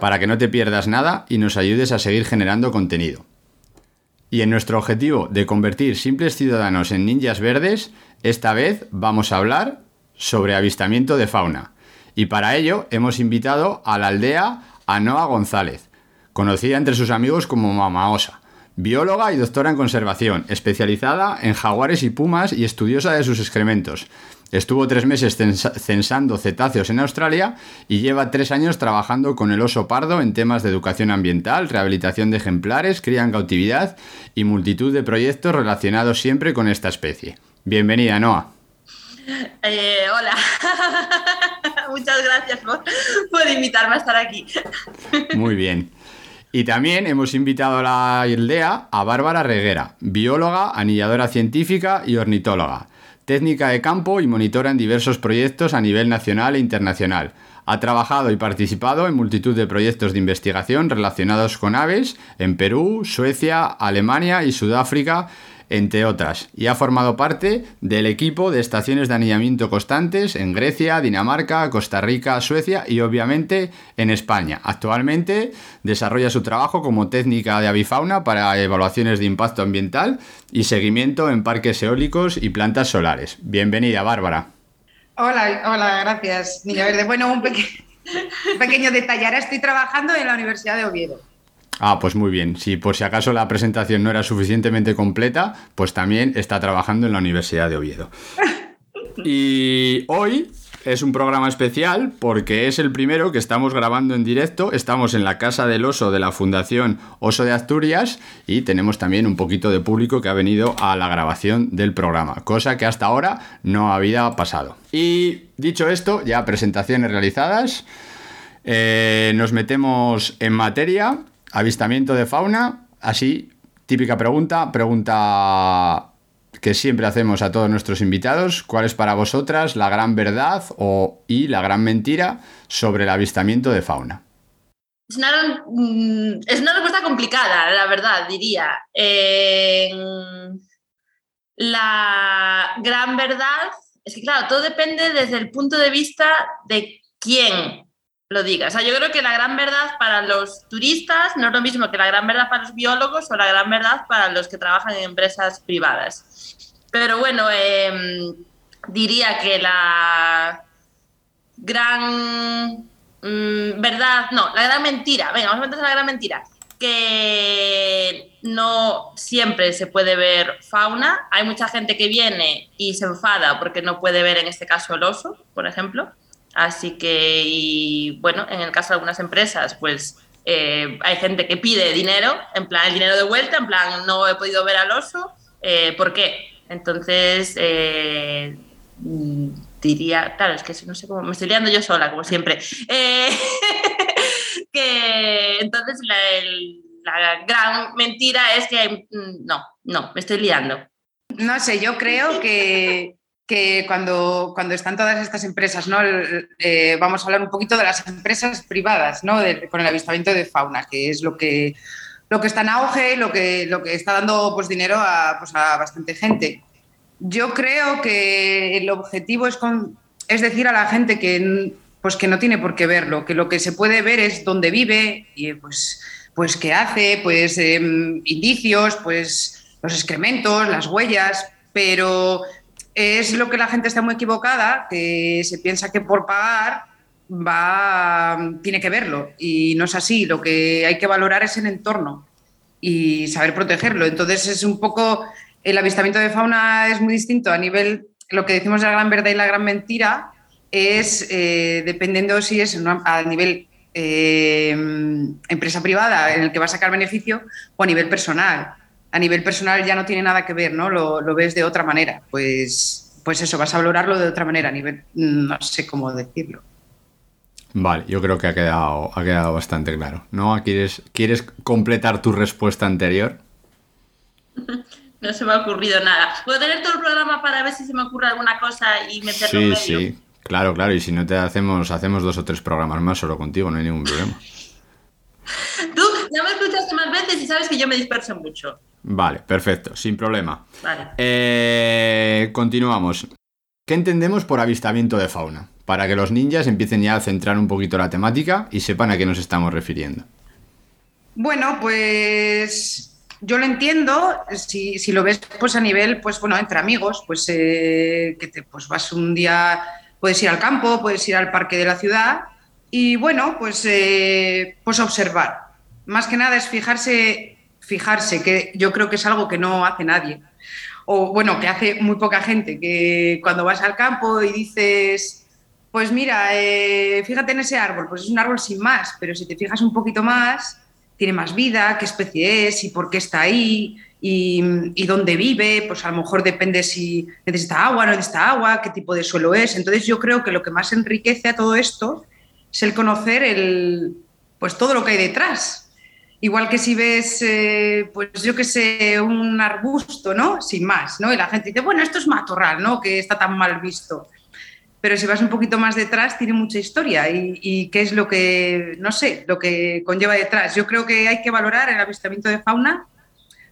para que no te pierdas nada y nos ayudes a seguir generando contenido. Y en nuestro objetivo de convertir simples ciudadanos en ninjas verdes, esta vez vamos a hablar sobre avistamiento de fauna. Y para ello hemos invitado a la aldea a Noa González, conocida entre sus amigos como Mamaosa, bióloga y doctora en conservación, especializada en jaguares y pumas y estudiosa de sus excrementos. Estuvo tres meses cens- censando cetáceos en Australia y lleva tres años trabajando con el oso pardo en temas de educación ambiental, rehabilitación de ejemplares, cría en cautividad y multitud de proyectos relacionados siempre con esta especie. Bienvenida, Noa. Eh, hola, muchas gracias por, por invitarme a estar aquí. Muy bien. Y también hemos invitado a la aldea a Bárbara Reguera, bióloga, anilladora científica y ornitóloga, técnica de campo y monitora en diversos proyectos a nivel nacional e internacional. Ha trabajado y participado en multitud de proyectos de investigación relacionados con aves en Perú, Suecia, Alemania y Sudáfrica, entre otras, y ha formado parte del equipo de estaciones de anillamiento constantes en Grecia, Dinamarca, Costa Rica, Suecia y obviamente en España. Actualmente desarrolla su trabajo como técnica de avifauna para evaluaciones de impacto ambiental y seguimiento en parques eólicos y plantas solares. Bienvenida, Bárbara. Hola, hola, gracias, Niña Verde. Bueno, un, un pequeño detalle. Ahora estoy trabajando en la Universidad de Oviedo. Ah, pues muy bien. Si por si acaso la presentación no era suficientemente completa, pues también está trabajando en la Universidad de Oviedo. Y hoy es un programa especial porque es el primero que estamos grabando en directo. Estamos en la Casa del Oso de la Fundación Oso de Asturias y tenemos también un poquito de público que ha venido a la grabación del programa, cosa que hasta ahora no había pasado. Y dicho esto, ya presentaciones realizadas, eh, nos metemos en materia, avistamiento de fauna, así, típica pregunta, pregunta que siempre hacemos a todos nuestros invitados, ¿cuál es para vosotras la gran verdad o, y la gran mentira sobre el avistamiento de fauna? Es una, mm, es una respuesta complicada, la verdad, diría. Eh, la gran verdad es que, claro, todo depende desde el punto de vista de quién lo diga. O sea, yo creo que la gran verdad para los turistas no es lo mismo que la gran verdad para los biólogos o la gran verdad para los que trabajan en empresas privadas. Pero bueno, eh, diría que la gran mm, verdad, no, la gran mentira, venga, vamos a meterse la gran mentira, que no siempre se puede ver fauna. Hay mucha gente que viene y se enfada porque no puede ver en este caso el oso, por ejemplo. Así que, y bueno, en el caso de algunas empresas, pues eh, hay gente que pide dinero, en plan el dinero de vuelta, en plan no he podido ver al oso, eh, ¿por qué? Entonces, eh, diría, claro, es que no sé cómo, me estoy liando yo sola, como siempre. Que entonces la, la gran mentira es que mm, no, no, me estoy liando. No sé, yo creo que, que cuando, cuando están todas estas empresas, ¿no? Eh, vamos a hablar un poquito de las empresas privadas, ¿no? De- con el avistamiento de fauna, que es lo que, lo que está en auge, lo que, lo que está dando pues, dinero a, pues, a bastante gente. Yo creo que el objetivo es, con- es decir a la gente que, pues, que no tiene por qué verlo, que lo que se puede ver es dónde vive y pues, pues qué hace, pues em, indicios, pues los excrementos, las huellas, pero es lo que la gente está muy equivocada, que se piensa que por pagar va, tiene que verlo y no es así. Lo que hay que valorar es el entorno y saber protegerlo. Entonces es un poco, el avistamiento de fauna es muy distinto a nivel, lo que decimos de la gran verdad y la gran mentira es, eh, dependiendo si es a nivel eh, empresa privada en el que va a sacar beneficio o a nivel personal. A nivel personal ya no tiene nada que ver, ¿no? Lo, lo ves de otra manera. Pues, pues eso, vas a valorarlo de otra manera, a nivel, no sé cómo decirlo. Vale, yo creo que ha quedado, ha quedado bastante claro. ¿No? ¿Quieres, ¿Quieres completar tu respuesta anterior? No se me ha ocurrido nada. ¿Puedo tener todo el programa para ver si se me ocurre alguna cosa y meterlo sí, en medio? Sí, claro, claro. Y si no te hacemos, hacemos dos o tres programas más solo contigo, no hay ningún problema. Tú ya me escuchaste más veces y sabes que yo me disperso mucho. Vale, perfecto, sin problema. Vale. Eh, continuamos. ¿Qué entendemos por avistamiento de fauna? Para que los ninjas empiecen ya a centrar un poquito la temática y sepan a qué nos estamos refiriendo. Bueno, pues yo lo entiendo, si, si lo ves pues a nivel, pues bueno, entre amigos, pues eh, que te pues vas un día, puedes ir al campo, puedes ir al parque de la ciudad y bueno, pues, eh, pues observar. Más que nada es fijarse, fijarse, que yo creo que es algo que no hace nadie. O bueno, que hace muy poca gente, que cuando vas al campo y dices, pues mira, eh, fíjate en ese árbol, pues es un árbol sin más, pero si te fijas un poquito más, tiene más vida, qué especie es y por qué está ahí y, y, dónde vive, pues a lo mejor depende si necesita agua, no necesita agua, qué tipo de suelo es. Entonces yo creo que lo que más enriquece a todo esto es el conocer el, pues todo lo que hay detrás. Igual que si ves, eh, pues yo qué sé, un arbusto, ¿no? Sin más, ¿no? Y la gente dice, bueno, esto es matorral, ¿no? Que está tan mal visto pero si vas un poquito más detrás tiene mucha historia y, qué es lo que, no sé, lo que conlleva detrás. Yo creo que hay que valorar el avistamiento de fauna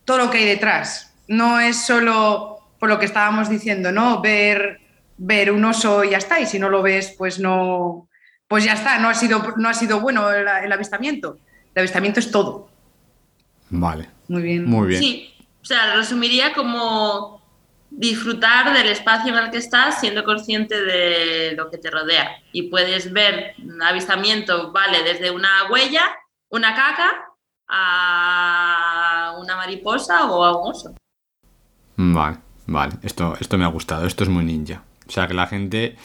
todo lo que hay detrás. No es solo por lo que estábamos diciendo, ¿no? Ver, ver un oso y ya está, y si no lo ves, pues no, pues ya está, no ha sido, no ha sido bueno el avistamiento. El avistamiento es todo. Vale. Muy bien. Muy bien. Sí, o sea, resumiría como disfrutar del espacio en el que estás siendo consciente de lo que te rodea. Y puedes ver un avistamiento, vale, desde una huella, una caca, a una mariposa o a un oso. Vale, vale. Esto, esto me ha gustado. Esto es muy ninja. O sea, que la gente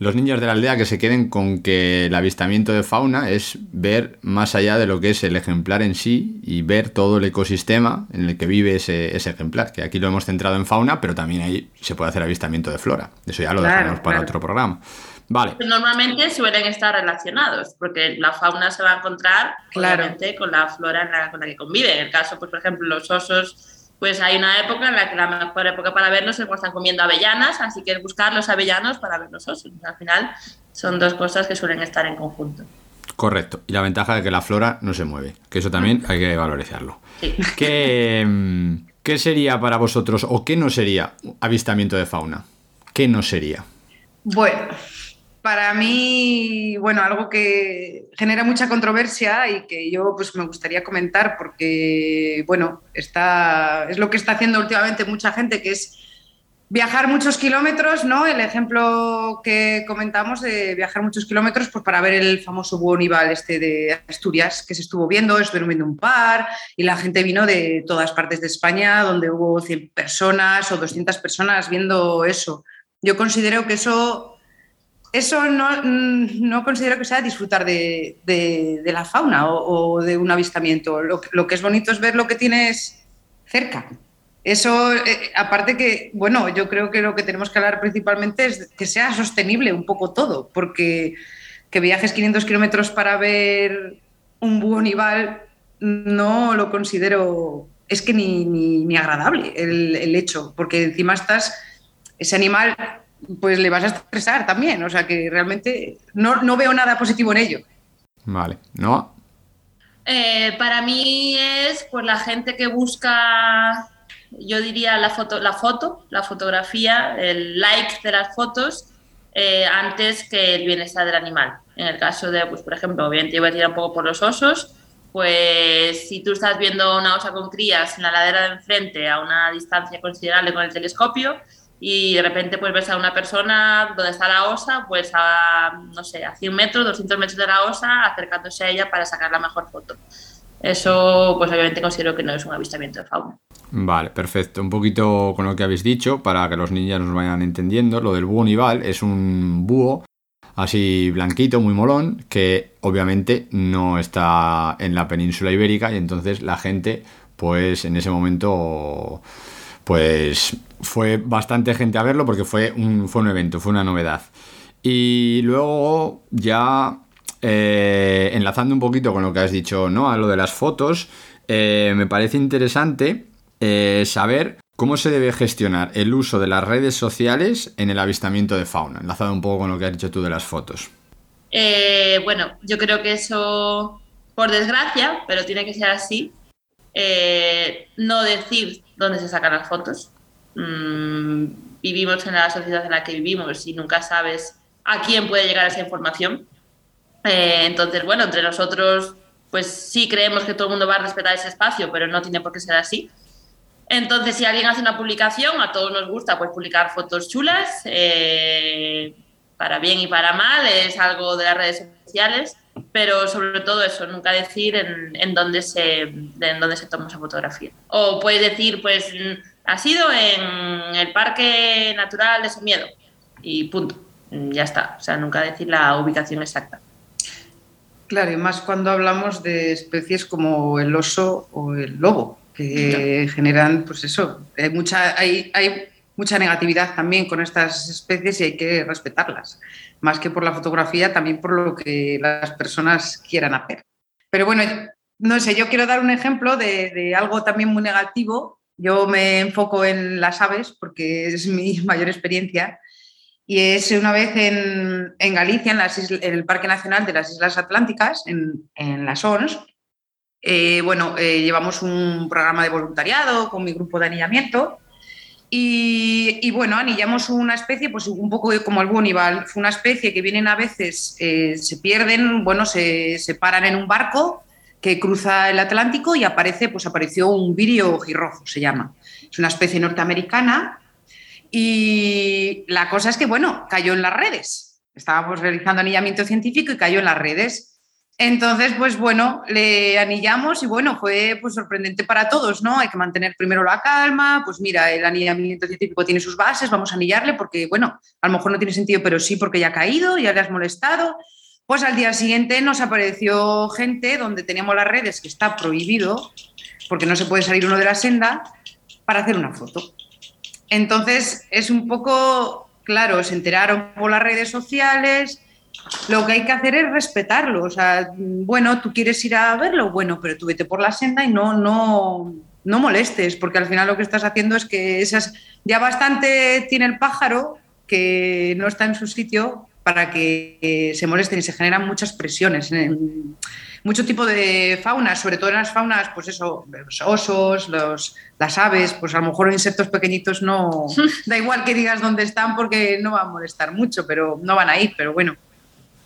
los niños de la aldea que se queden con que el avistamiento de fauna es ver más allá de lo que es el ejemplar en sí y ver todo el ecosistema en el que vive ese, ese ejemplar, que aquí lo hemos centrado en fauna, pero también ahí se puede hacer avistamiento de flora. Eso ya lo Claro, dejaremos para claro. otro programa. Vale, Normalmente suelen estar relacionados, porque la fauna se va a encontrar Claro. obviamente, con la flora en la- con la que convive. En el caso, pues, por ejemplo, los osos, pues hay una época en la que la mejor época para verlos es cuando están comiendo avellanas, así que es buscar los avellanos para ver los osos. Al final son dos cosas que suelen estar en conjunto. correcto. Y la ventaja de que la flora no se mueve, que eso también hay que valorizarlo. Sí. ¿Qué, mm, ¿Qué sería para vosotros o qué no sería avistamiento de fauna? ¿Qué no sería? Bueno, para mí, bueno, algo que genera mucha controversia y que yo pues me gustaría comentar porque, bueno, está, es lo que está haciendo últimamente mucha gente, que es viajar muchos kilómetros, ¿no? El ejemplo que comentamos de viajar muchos kilómetros pues para ver el famoso búho nival este de Asturias que se estuvo viendo, estuvieron viendo un par y la gente vino de todas partes de España donde hubo 100 personas o 200 personas viendo eso. Yo considero que eso eso no, mm, no considero que sea disfrutar de, de- la fauna o, o de un avistamiento. Lo, lo que es bonito es ver lo que tienes cerca. Eso, eh, aparte que, bueno, yo creo que lo que tenemos que hablar principalmente es que sea sostenible un poco todo, porque que viajes 500 kilómetros para ver un búho nival no lo considero, es que ni, ni- ni agradable el, el hecho, porque encima estás, ese animal, pues le vas a estresar también, o sea que realmente no, no veo nada positivo en ello. Vale, ¿no? Eh, para mí es pues la gente que busca, yo diría la foto, la foto, la fotografía, el like de las fotos eh, antes que el bienestar del animal. En el caso de, pues por ejemplo, obviamente iba a tirar un poco por los osos, pues si tú estás viendo una osa con crías en la ladera de enfrente a una distancia considerable con el telescopio, y de repente pues ves a una persona donde está la osa, pues a, no sé, a 100 metros, 200 metros de la osa, acercándose a ella para sacar la mejor foto. Eso, pues obviamente considero que no es un avistamiento de fauna. Vale, perfecto. Un poquito con lo que habéis dicho, para que los niños nos vayan entendiendo, lo del búho nival es un búho así blanquito, muy molón, que obviamente no está en la península ibérica y entonces la gente, pues en ese momento, pues fue bastante gente a verlo porque fue un, evento, fue una novedad. Y luego ya eh, enlazando un poquito con lo que has dicho, ¿no? A lo de las fotos, eh, me parece interesante eh, saber cómo se debe gestionar el uso de las redes sociales en el avistamiento de fauna, enlazado un poco con lo que has dicho tú de las fotos. bueno, yo creo que eso, por desgracia, pero tiene que ser así, no decir dónde se sacan las fotos. Mm, vivimos en la sociedad en la que vivimos y nunca sabes a quién puede llegar esa información. Eh, entonces, bueno, entre nosotros, pues sí creemos que todo el mundo va a respetar ese espacio, pero no tiene por qué ser así. Entonces, si alguien hace una publicación, a todos nos gusta pues publicar fotos chulas, eh, para bien y para mal, es algo de las redes sociales, pero sobre todo eso, nunca decir en, en dónde, se, en dónde se toma esa fotografía. O puedes decir, pues, ha sido en el Parque Natural de Somiedo y punto, ya está. O sea, nunca decir la ubicación exacta. Claro, y más cuando hablamos de especies como el oso o el lobo, que generan, pues eso, hay mucha, hay, hay mucha negatividad también con estas especies y hay que respetarlas, más que por la fotografía, también por lo que las personas quieran hacer. Pero bueno, no sé, yo quiero dar un ejemplo de, de algo también muy negativo. Yo me enfoco en las aves porque es mi mayor experiencia y es una vez en, en Galicia, en, en, el Parque Nacional de las Islas Atlánticas, en, en las ONS. Eh, bueno, eh, llevamos un programa de voluntariado con mi grupo de anillamiento y, bueno, anillamos una especie, pues un poco como el bonival. Fue una especie que vienen a veces, eh, se pierden, bueno, se, se, paran en un barco que cruza el Atlántico y aparece, pues apareció un virio girrojo, se llama. Es una especie norteamericana y la cosa es que, bueno, cayó en las redes. Estábamos realizando anillamiento científico y cayó en las redes. Entonces, pues bueno, le anillamos y bueno, fue pues sorprendente para todos, ¿no? Hay que mantener primero la calma, pues mira, el anillamiento científico tiene sus bases, vamos a anillarle porque, bueno, a lo mejor no tiene sentido, pero sí porque ya ha caído, ya le has molestado. Pues al día siguiente nos apareció gente donde teníamos las redes que está prohibido, porque no se puede salir uno de la senda, para hacer una foto. Entonces, es un poco, claro, se enteraron por las redes sociales, lo que hay que hacer es respetarlo. O sea, bueno, tú quieres ir a verlo, bueno, pero tú vete por la senda y no, no, no molestes, porque al final lo que estás haciendo es que esas, ya bastante tiene el pájaro que no está en su sitio para que se molesten y se generan muchas presiones. En, mucho tipo de faunas, sobre todo en las faunas, pues eso, los osos, los, las aves, pues a lo mejor insectos pequeñitos no, da igual que digas dónde están porque no va a molestar mucho, pero no van a ir, pero bueno.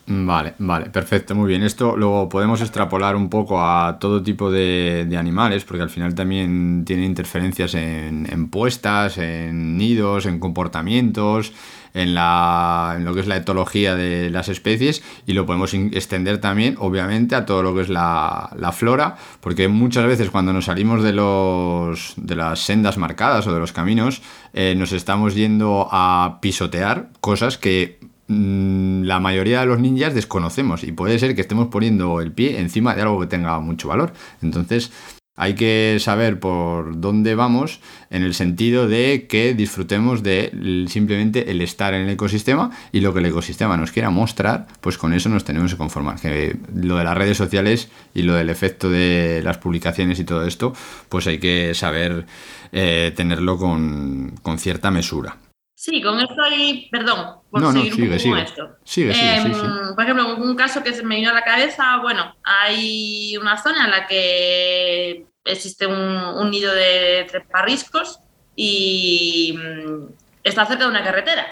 Vale, vale, perfecto, muy bien. Esto lo podemos extrapolar un poco a todo tipo de, animales, porque al final también tiene interferencias en, en puestas, en nidos, en comportamientos, en, la, en lo que es la etología de las especies y lo podemos extender también, obviamente, a todo lo que es la, la flora, porque muchas veces cuando nos salimos de, los, de las sendas marcadas o de los caminos, eh, nos estamos yendo a pisotear cosas que la mayoría de los ninjas desconocemos y puede ser que estemos poniendo el pie encima de algo que tenga mucho valor. Entonces, hay que saber por dónde vamos en el sentido de que disfrutemos de simplemente el estar en el ecosistema y lo que el ecosistema nos quiera mostrar, pues con eso nos tenemos que conformar. Que lo de las redes sociales y lo del efecto de las publicaciones y todo esto, pues hay que saber eh, tenerlo con, con cierta mesura. Sí, con esto hay, perdón, por No, no, sigue, un poco sigue. con esto. Sigue, sigue, sí, Em, sí. Por ejemplo, un caso que se me vino a la cabeza, bueno, hay una zona en la que existe un, un nido de treparriscos y mm, está cerca de una carretera.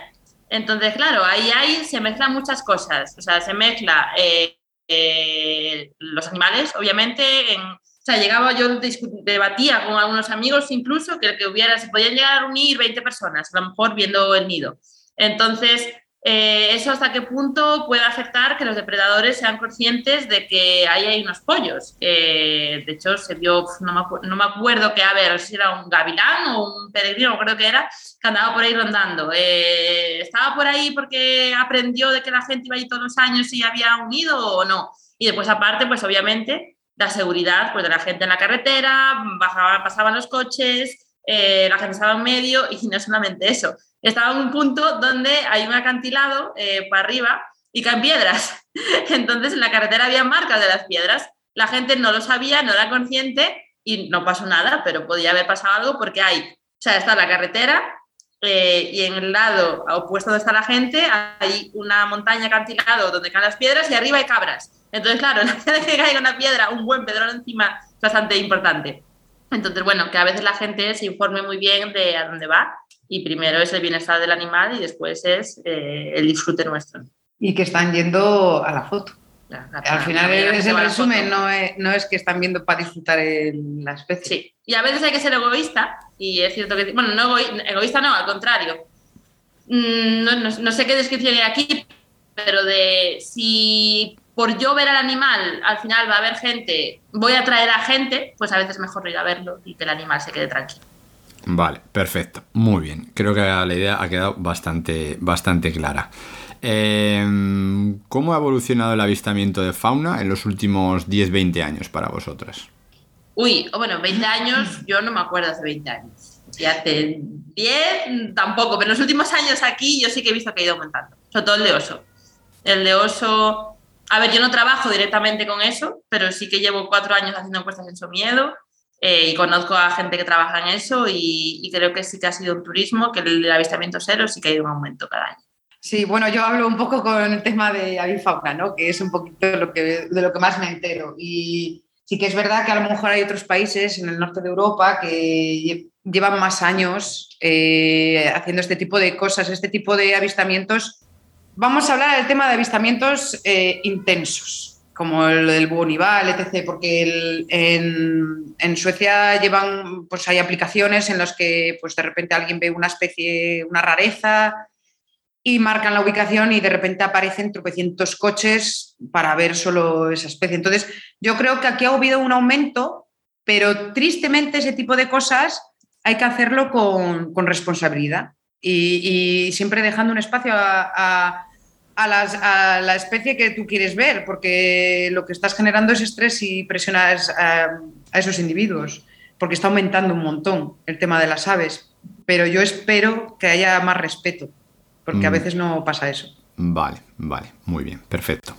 Entonces, claro, ahí, ahí se mezclan muchas cosas. O sea, se mezcla eh, eh, los animales, obviamente, en, O sea, llegaba, yo debatía con algunos amigos incluso que, que hubiera, se podían llegar a unir 20 personas, a lo mejor viendo el nido. Entonces, eh, ¿Eso hasta qué punto puede afectar que los depredadores sean conscientes de que ahí hay unos pollos? de hecho, se vio, no me, no me, acuerdo que, a ver, si era un gavilán o un peregrino, creo que era, que andaba por ahí rondando. Eh, ¿Estaba por ahí porque aprendió de que la gente iba ahí todos los años y había unido o no? Y después, aparte, pues obviamente, la seguridad pues, de la gente en la carretera, bajaban, pasaban los coches, eh, la gente estaba en medio y no solamente eso estaba en un punto donde hay un acantilado eh, para arriba y caen piedras. Entonces en la carretera había marcas de las piedras. La gente no lo sabía, no era consciente y no pasó nada, pero podía haber pasado algo porque hay, o sea, está la carretera eh, y en el lado opuesto donde está la gente hay una montaña acantilado donde caen las piedras y arriba hay cabras. Entonces, claro, no que caiga una piedra, un buen pedrón encima es bastante importante. Entonces, bueno, que a veces la gente se informe muy bien de a dónde va y primero es el bienestar del animal y después es eh, el disfrute nuestro. Y que están yendo a la foto. Al final es el resumen, no es, no es, que están viendo para disfrutar la especie. Sí, y a veces hay que ser egoísta, y es cierto que, bueno, no egoísta no, al contrario. Mm, no, no sé qué descripción hay aquí, pero de si por yo ver al animal al final va a haber gente, voy a traer a gente, pues a veces es mejor ir a verlo y que el animal se quede tranquilo. Vale, perfecto. Muy bien. Creo que la idea ha quedado bastante, bastante clara. Em, ¿Cómo ha evolucionado el avistamiento de fauna en los últimos 10-20 años para vosotras? Uy, oh, bueno, 20 años, yo no me acuerdo hace 20 años. Y hace 10 tampoco, pero en los últimos años aquí yo sí que he visto que ha ido aumentando. Sobre todo el de oso. El de oso. A ver, yo no trabajo directamente con eso, pero sí que llevo cuatro años haciendo encuestas en su miedo eh, y conozco a gente que trabaja en eso y, creo que sí que ha sido un turismo, que el avistamiento cero sí que ha ido un aumento cada año. Sí, bueno, yo hablo un poco con el tema de avifauna, ¿no? que es un poquito lo que, de lo que más me entero. Y sí que es verdad que a lo mejor hay otros países en el norte de Europa que llevan más años eh, haciendo este tipo de cosas, este tipo de avistamientos. Vamos a hablar del tema de avistamientos eh, intensos como el del Bonival, etc., porque en, Suecia llevan, pues hay aplicaciones en las que pues de repente alguien ve una especie, una rareza y marcan la ubicación y de repente aparecen tropecientos coches para ver solo esa especie. Entonces, yo creo que aquí ha habido un aumento, pero tristemente ese tipo de cosas hay que hacerlo con, responsabilidad y, siempre dejando un espacio a a, la especie que tú quieres ver, porque lo que estás generando es estrés y presionas a, esos individuos, porque está aumentando un montón el tema de las aves. Pero yo espero que haya más respeto, porque a mm. veces no pasa eso. Vale, vale, muy bien, perfecto.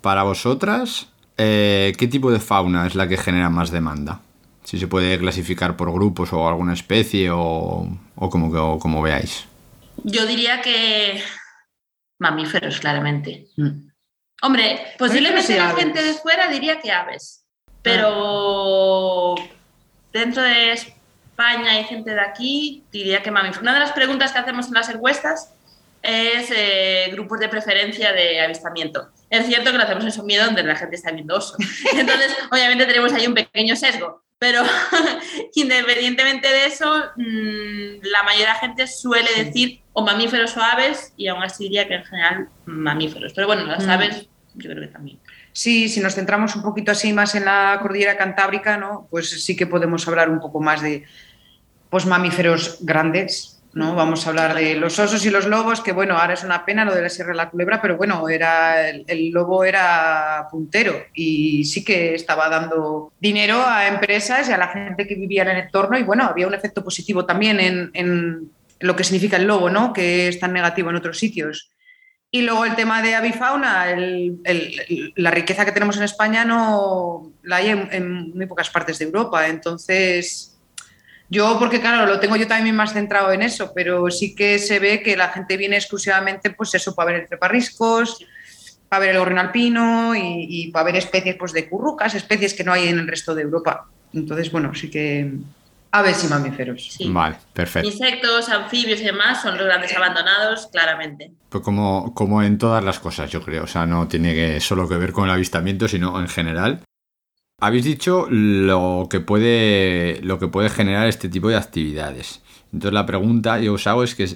Para vosotras, eh, ¿qué tipo de fauna es la que genera más demanda? Si se puede clasificar por grupos o alguna especie o, como, o como veáis. Yo diría que Mamíferos, claramente. Mm. Hombre, posiblemente la gente de fuera diría que aves, pero dentro de España hay gente de aquí, diría que mamíferos. Una de las preguntas que hacemos en las encuestas es eh, grupos de preferencia de avistamiento. Es cierto que lo hacemos en su miedo donde la gente está viendo oso. Entonces, obviamente tenemos ahí un pequeño sesgo. Pero independientemente de eso, mm, la mayoría de la gente suele decir o mamíferos o aves y aún así diría que en general mamíferos. Pero bueno, las mm. aves yo creo que también. Sí, si nos centramos un poquito así más en la cordillera cantábrica, ¿no? pues sí que podemos hablar un poco más de pues, mamíferos grandes, ¿no? Vamos a hablar de los osos y los lobos, que bueno, ahora es una pena lo de la Sierra de la Culebra, pero bueno, era, el, lobo era puntero y sí que estaba dando dinero a empresas y a la gente que vivía en el entorno y bueno, había un efecto positivo también en, lo que significa el lobo, ¿no? Que es tan negativo en otros sitios. Y luego el tema de avifauna, la riqueza que tenemos en España no la hay en muy pocas partes de Europa, entonces yo, porque claro, lo tengo yo también más centrado en eso, pero sí que se ve que la gente viene exclusivamente, pues eso, para ver el treparriscos, para ver el gorrión alpino y, para ver especies pues, de currucas, especies que no hay en el resto de Europa. Entonces, bueno, sí que aves y mamíferos. Vale, perfecto. Insectos, anfibios y demás son los grandes abandonados, claramente. Pues como, como en todas las cosas, yo creo. O sea, no tiene que solo que ver con el avistamiento, sino en general. Habéis dicho lo que puede, lo que puede generar este tipo de actividades. Entonces la pregunta yo os hago es que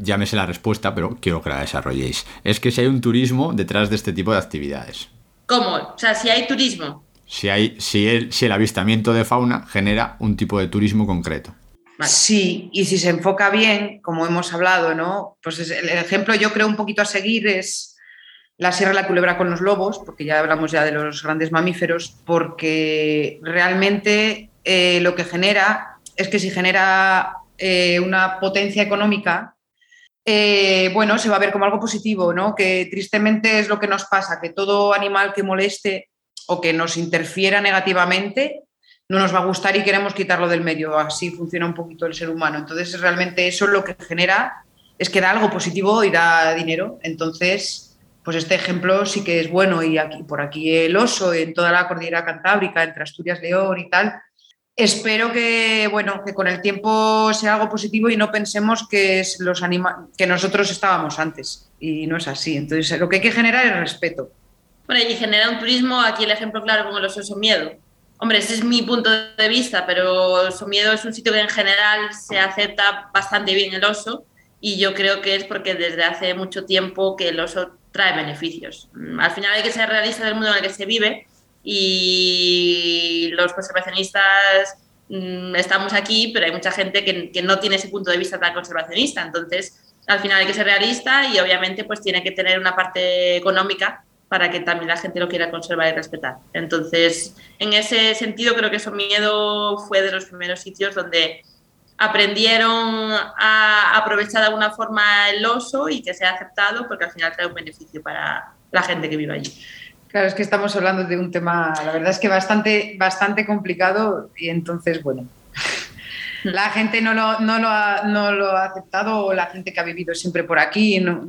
ya me sé la respuesta, pero quiero que la desarrolléis. Es que si hay un turismo detrás de este tipo de actividades. ¿Cómo? O sea, si hay turismo. Si, hay, si, el, si el avistamiento de fauna genera un tipo de turismo concreto. Sí, y si se enfoca bien, como hemos hablado, ¿no? Pues el ejemplo yo creo un poquito a seguir es la Sierra la Culebra con los lobos, porque ya hablamos ya de los grandes mamíferos, porque realmente eh, lo que genera es que si genera eh, una potencia económica, eh, bueno, se va a ver como algo positivo, ¿no? Que tristemente es lo que nos pasa, que todo animal que moleste o que nos interfiera negativamente no nos va a gustar y queremos quitarlo del medio. Así funciona un poquito el ser humano. Entonces, realmente eso lo que genera es que da algo positivo y da dinero. Entonces, pues este ejemplo sí que es bueno y aquí, por aquí el oso, en toda la cordillera cantábrica, entre Asturias, León y tal. Espero que, bueno, que con el tiempo sea algo positivo y no pensemos que, es los que nosotros estábamos antes. Y no es así. Entonces, lo que hay que generar es respeto. Bueno, y genera un turismo, aquí el ejemplo claro con el oso miedo. Hombre, ese es mi punto de vista, pero Somiedo es un sitio que en general se acepta bastante bien el oso y yo creo que es porque desde hace mucho tiempo que el oso trae beneficios. Mm, al final hay que ser realista del mundo en el que se vive y los conservacionistas mm, estamos aquí, pero hay mucha gente que, no tiene ese punto de vista tan conservacionista. Entonces, al final hay que ser realista y obviamente pues tiene que tener una parte económica para que también la gente lo quiera conservar y respetar. Entonces, en ese sentido, creo que Somiedo fue de los primeros sitios donde aprendieron a aprovechar de alguna forma el oso y que sea aceptado porque al final trae un beneficio para la gente que vive allí. Claro, es que estamos hablando de un tema, la verdad es que bastante, bastante complicado y entonces, bueno, la gente no lo, no lo, ha, no lo ha aceptado o la gente que ha vivido siempre por aquí no,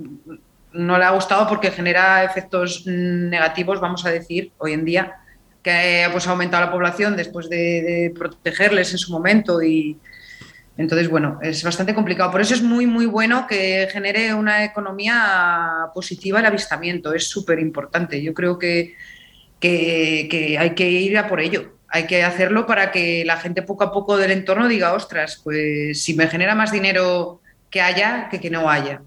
no le ha gustado porque genera efectos negativos, vamos a decir, hoy en día, que pues, ha aumentado la población después de, protegerles en su momento y entonces, bueno, es bastante complicado. Por eso es muy, muy bueno que genere una economía positiva el avistamiento, es súper importante. Yo creo que, que, hay que ir a por ello. Hay que hacerlo para que la gente poco a poco del entorno diga, ostras, pues si me genera más dinero que haya, que que no haya.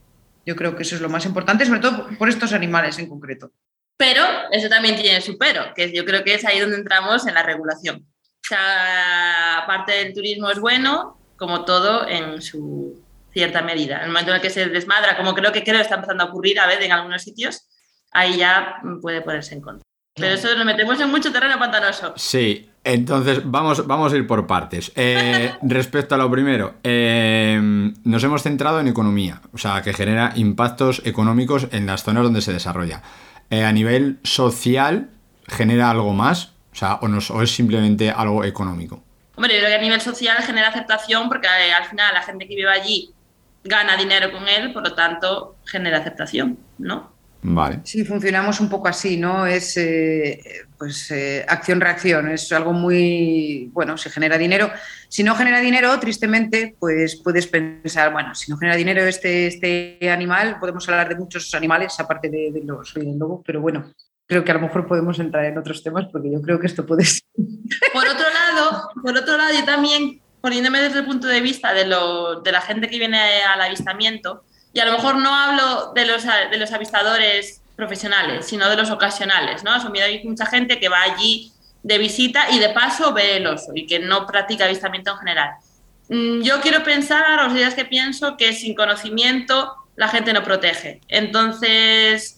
Yo creo que eso es lo más importante, sobre todo por estos animales en concreto. Pero eso también tiene su pero, que yo creo que es ahí donde entramos en la regulación. O sea, aparte del turismo es bueno, como todo en su cierta medida. En el momento en el que se desmadra, como creo que creo está empezando a ocurrir a veces en algunos sitios, ahí ya puede ponerse en contra. Pero eso nos metemos en mucho terreno pantanoso. Sí, entonces vamos, vamos a ir por partes. Eh, respecto a lo primero, eh, nos hemos centrado en economía, o sea, que genera impactos económicos en las zonas donde se desarrolla. Eh, a nivel social, ¿genera algo más? O sea, o, o es simplemente algo económico. Hombre, yo creo que a nivel social genera aceptación porque al final la gente que vive allí gana dinero con él, por lo tanto genera aceptación, ¿no? Vale. Sí, funcionamos un poco así, ¿no? Es eh, pues eh, acción-reacción, es algo muy, bueno, se genera dinero. Si no genera dinero, tristemente, pues puedes pensar, bueno, si no genera dinero este, este animal, podemos hablar de muchos animales, aparte de, los del lobo, pero bueno, creo que a lo mejor podemos entrar en otros temas porque yo creo que esto puede ser. Por otro lado, por otro lado, yo también, poniéndome desde el punto de vista de, lo, de la gente que viene al avistamiento, y a lo mejor no hablo de los, de los avistadores profesionales, sino de los ocasionales, ¿no? hay mucha gente que va allí de visita y de paso ve el oso y que no practica avistamiento en general. Mm, yo quiero pensar, o sea, es que pienso que sin conocimiento la gente no protege. Entonces,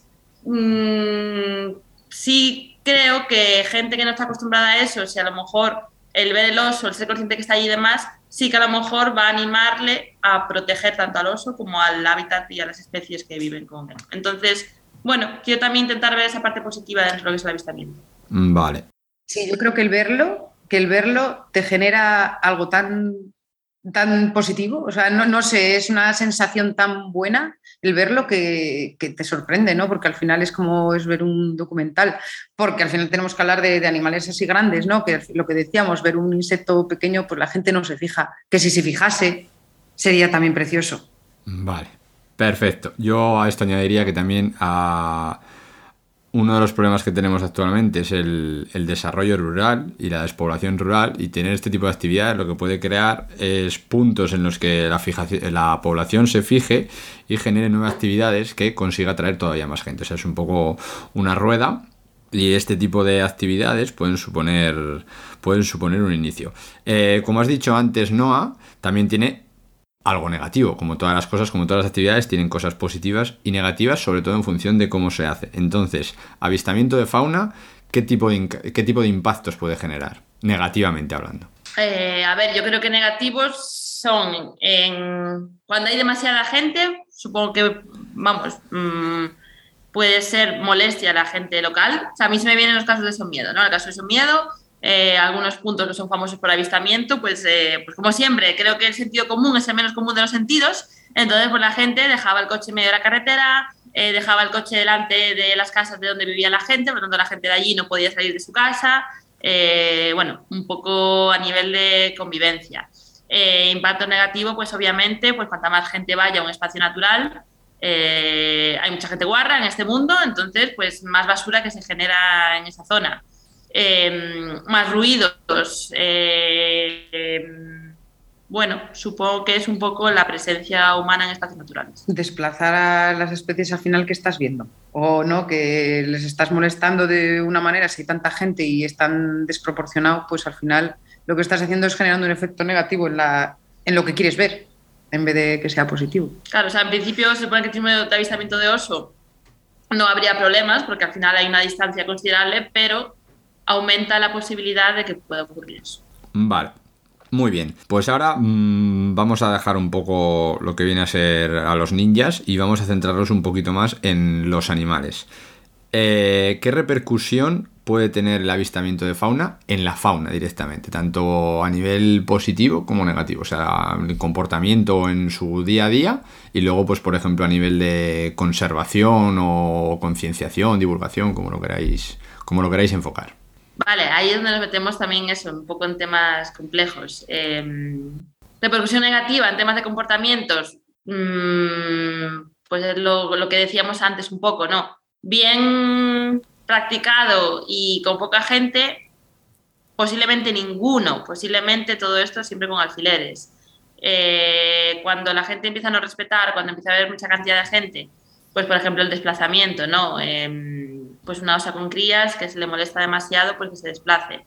mmm, sí creo que gente que no está acostumbrada a eso, si a lo mejor el ver el oso, el ser consciente que está allí y demás, sí que a lo mejor va a animarle a proteger tanto al oso como al hábitat y a las especies que viven con él. Entonces, bueno, quiero también intentar ver esa parte positiva dentro de lo que es el avistamiento. Mm, vale. Sí, yo creo que el verlo, que el verlo te genera algo tan tan positivo, o sea, no, no, sé, es una sensación tan buena el verlo que, que, te sorprende, ¿no? Porque al final es como es ver un documental, porque al final tenemos que hablar de, de, animales así grandes, ¿no? Que lo que decíamos, ver un insecto pequeño, pues la gente no se fija, que si se fijase sería también precioso. Vale, perfecto. Yo a esto añadiría que también a uno de los problemas que tenemos actualmente es el, desarrollo rural y la despoblación rural y tener este tipo de actividades lo que puede crear es puntos en los que la, población se fije y genere nuevas actividades que consiga atraer todavía más gente. O sea, es un poco una rueda y este tipo de actividades pueden suponer, pueden suponer un inicio. Eh, como has dicho antes, Noah también tiene algo negativo. Como todas las cosas, como todas las actividades, tienen cosas positivas y negativas, sobre todo en función de cómo se hace. Entonces, avistamiento de fauna, ¿qué tipo de, qué tipo de impactos puede generar? Negativamente hablando. Eh, a ver, yo creo que negativos son cuando hay demasiada gente, supongo que, vamos, mmm, puede ser molestia a la gente local. O sea, a mí se me vienen los casos de son miedo, ¿no? El caso de son miedo, eh, algunos puntos que son famosos por avistamiento, pues, eh, pues como siempre, creo que el sentido común es el menos común de los sentidos, entonces pues la gente dejaba el coche en medio de la carretera, eh, dejaba el coche delante de las casas de donde vivía la gente, por lo tanto la gente de allí no podía salir de su casa, bueno, un poco a nivel de convivencia. impacto negativo, pues obviamente, pues cuanta más gente vaya a un espacio natural, hay mucha gente guarra en este mundo, entonces pues más basura que se genera en esa zona. Em, más ruidos. Eh, bueno, supongo que es un poco la presencia humana en espacios naturales. Desplazar a las especies al final que estás viendo. O no, que les estás molestando de una manera, si hay tanta gente y es tan desproporcionado, pues al final lo que estás haciendo es generando un efecto negativo en, la, en lo que quieres ver, en vez de que sea positivo. Claro, o sea, en principio se supone que el de avistamiento de oso no habría problemas, porque al final hay una distancia considerable, pero aumenta la posibilidad de que pueda ocurrir eso. Vale. Muy bien, pues ahora mmm, vamos a dejar un poco lo que viene a ser a los ninjas y vamos a centrarnos un poquito más en los animales. Eh, ¿Qué repercusión puede tener el avistamiento de fauna en la fauna directamente, tanto a nivel positivo como negativo, o sea, el comportamiento en su día a día y luego, pues, por ejemplo, a nivel de conservación o concienciación, divulgación, como lo queráis, como lo queráis enfocar. Vale, ahí es donde nos metemos también eso, un poco en temas complejos. Eh, repercusión negativa en temas de comportamientos, mmm, pues es lo, lo, que decíamos antes un poco, ¿no? Bien practicado y con poca gente, posiblemente ninguno, posiblemente todo esto siempre con alfileres. Eh, cuando la gente empieza a no respetar, cuando empieza a haber mucha cantidad de gente, pues por ejemplo el desplazamiento, ¿no? Eh, pues una osa con crías que se le molesta demasiado porque se desplace.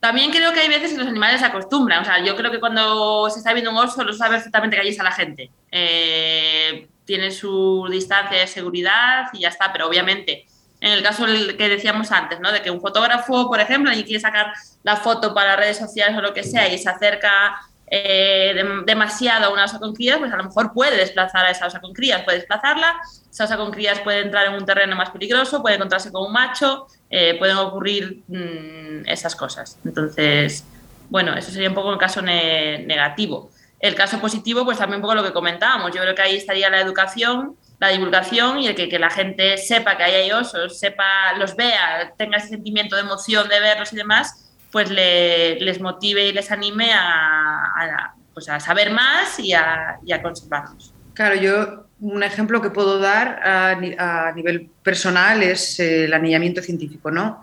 También creo que hay veces que los animales se acostumbran. O sea, yo creo que cuando se está viendo un oso, lo sabe perfectamente que allí está la gente. Eh, tiene su distancia de seguridad y ya está, pero obviamente, en el caso que decíamos antes, ¿no? De que un fotógrafo, por ejemplo, y quiere sacar la foto para redes sociales o lo que sea y se acerca eh, demasiado a una osa con crías, pues a lo mejor puede desplazar a esa osa con crías, puede desplazarla, esa osa con crías puede entrar en un terreno más peligroso, puede encontrarse con un macho, eh, pueden ocurrir mmm, esas cosas. Entonces, bueno, eso sería un poco el caso ne negativo. El caso positivo, pues también un poco lo que comentábamos. Yo creo que ahí estaría la educación, la divulgación y el que, la gente sepa que hay osos, sepa, los vea, tenga ese sentimiento de emoción de verlos y demás, pues le, les motive y les anime a, a, pues a saber más y a, y a, conservarlos. Claro, yo un ejemplo que puedo dar a, nivel personal es el anillamiento científico, ¿no?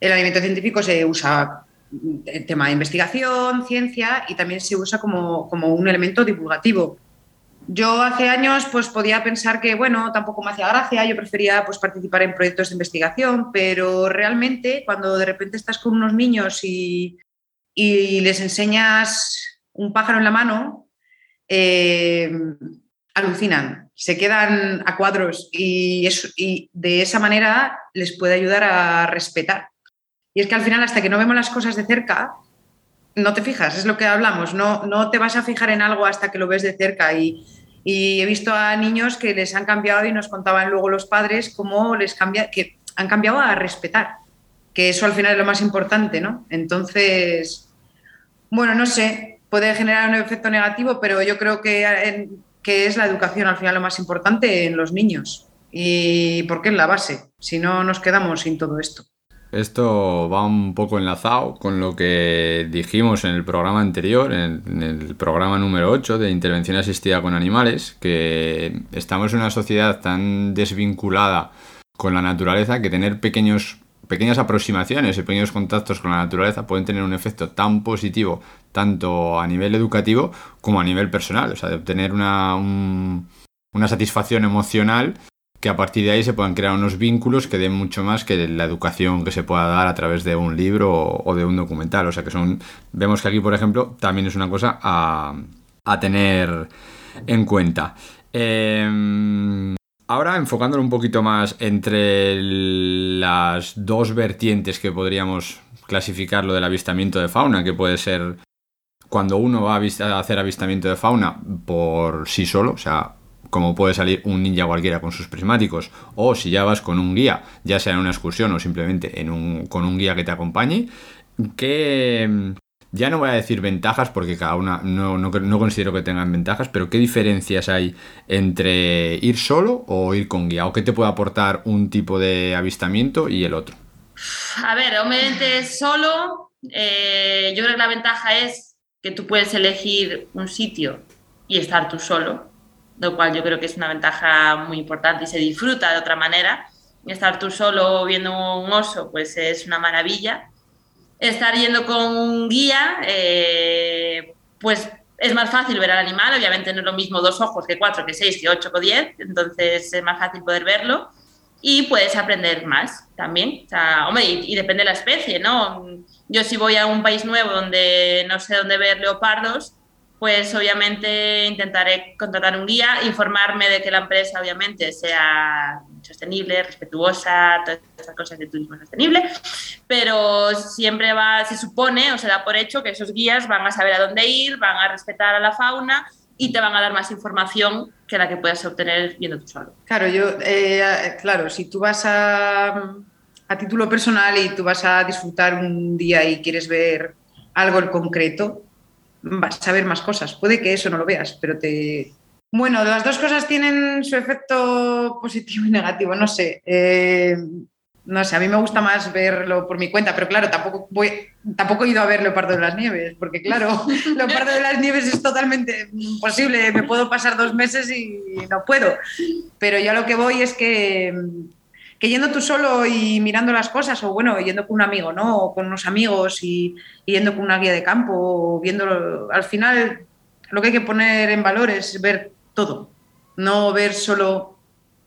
El anillamiento científico se usa en tema de investigación, ciencia y también se usa como, como un elemento divulgativo. Yo hace años pues podía pensar que, bueno, tampoco me hacía gracia, yo prefería pues participar en proyectos de investigación, pero realmente cuando de repente estás con unos niños y, y les enseñas un pájaro en la mano, eh, alucinan, se quedan a cuadros y, eso, y de esa manera les puede ayudar a respetar. Y es que al final, hasta que no vemos las cosas de cerca, no te fijas, es lo que hablamos, no, no te vas a fijar en algo hasta que lo ves de cerca y, y he visto a niños que les han cambiado y nos contaban luego los padres cómo les cambia, que han cambiado a respetar, que eso al final es lo más importante, ¿no? Entonces, bueno, no sé, puede generar un efecto negativo, pero yo creo que, en, que es la educación al final lo más importante en los niños. Y porque es la base, si no nos quedamos sin todo esto. Esto va un poco enlazado con lo que dijimos en el programa anterior, en, el programa número 8 de intervención asistida con animales, que estamos en una sociedad tan desvinculada con la naturaleza que tener pequeños pequeñas aproximaciones y pequeños contactos con la naturaleza pueden tener un efecto tan positivo, tanto a nivel educativo como a nivel personal. O sea, de obtener una, una satisfacción emocional que a partir de ahí se puedan crear unos vínculos que den mucho más que la educación que se pueda dar a través de un libro o, de un documental. O sea que son. Vemos que aquí, por ejemplo, también es una cosa a, a tener en cuenta. Eh, Ahora enfocándolo un poquito más entre las dos vertientes que podríamos clasificar lo del avistamiento de fauna, que puede ser cuando uno va a, hacer avistamiento de fauna por sí solo, o sea, como puede salir un ninja cualquiera con sus prismáticos, o si ya vas con un guía, ya sea en una excursión o simplemente con un guía que te acompañe, ¿qué, ya no voy a decir ventajas porque cada una no, no, considero que tengan ventajas, pero ¿qué diferencias hay entre ir solo o ir con guía? ¿O qué te puede aportar un tipo de avistamiento y el otro? A ver, obviamente solo, eh, yo creo que la ventaja es que tú puedes elegir un sitio y estar tú solo, lo cual yo creo que es una ventaja muy importante y se disfruta de otra manera. Estar tú solo viendo un oso, pues es una maravilla estar yendo con un guía, eh, pues es más fácil ver al animal, obviamente no es lo mismo dos ojos que cuatro, que seis, que ocho, que diez, entonces es más fácil poder verlo y puedes aprender más también. O sea, y, y, depende de la especie, ¿no? Yo si voy a un país nuevo donde no sé dónde ver leopardos, pues obviamente intentaré contratar un guía, informarme de que la empresa obviamente sea sostenible, respetuosa, todas estas cosas de turismo sostenible, pero siempre va, se supone o se da por hecho que esos guías van a saber a dónde ir, van a respetar a la fauna y te van a dar más información que la que puedas obtener viendo tú solo. Claro, yo, eh, claro, si tú vas a, a título personal y tú vas a disfrutar un día y quieres ver algo en concreto, vas a ver más cosas. Puede que eso no lo veas, pero te... Bueno, las dos cosas tienen su efecto positivo y negativo, no sé. Eh, no sé, a mí me gusta más verlo por mi cuenta, pero claro, tampoco, voy, tampoco he ido a ver Leopardo de las Nieves, porque claro, Leopardo de las Nieves es totalmente imposible, me puedo pasar dos meses y no puedo. Pero yo a lo que voy es que que yendo tú solo y mirando las cosas, o bueno, yendo con un amigo, ¿no? O con unos amigos y, yendo con una guía de campo, o viendo, al final lo que hay que poner en valor es ver todo, no ver solo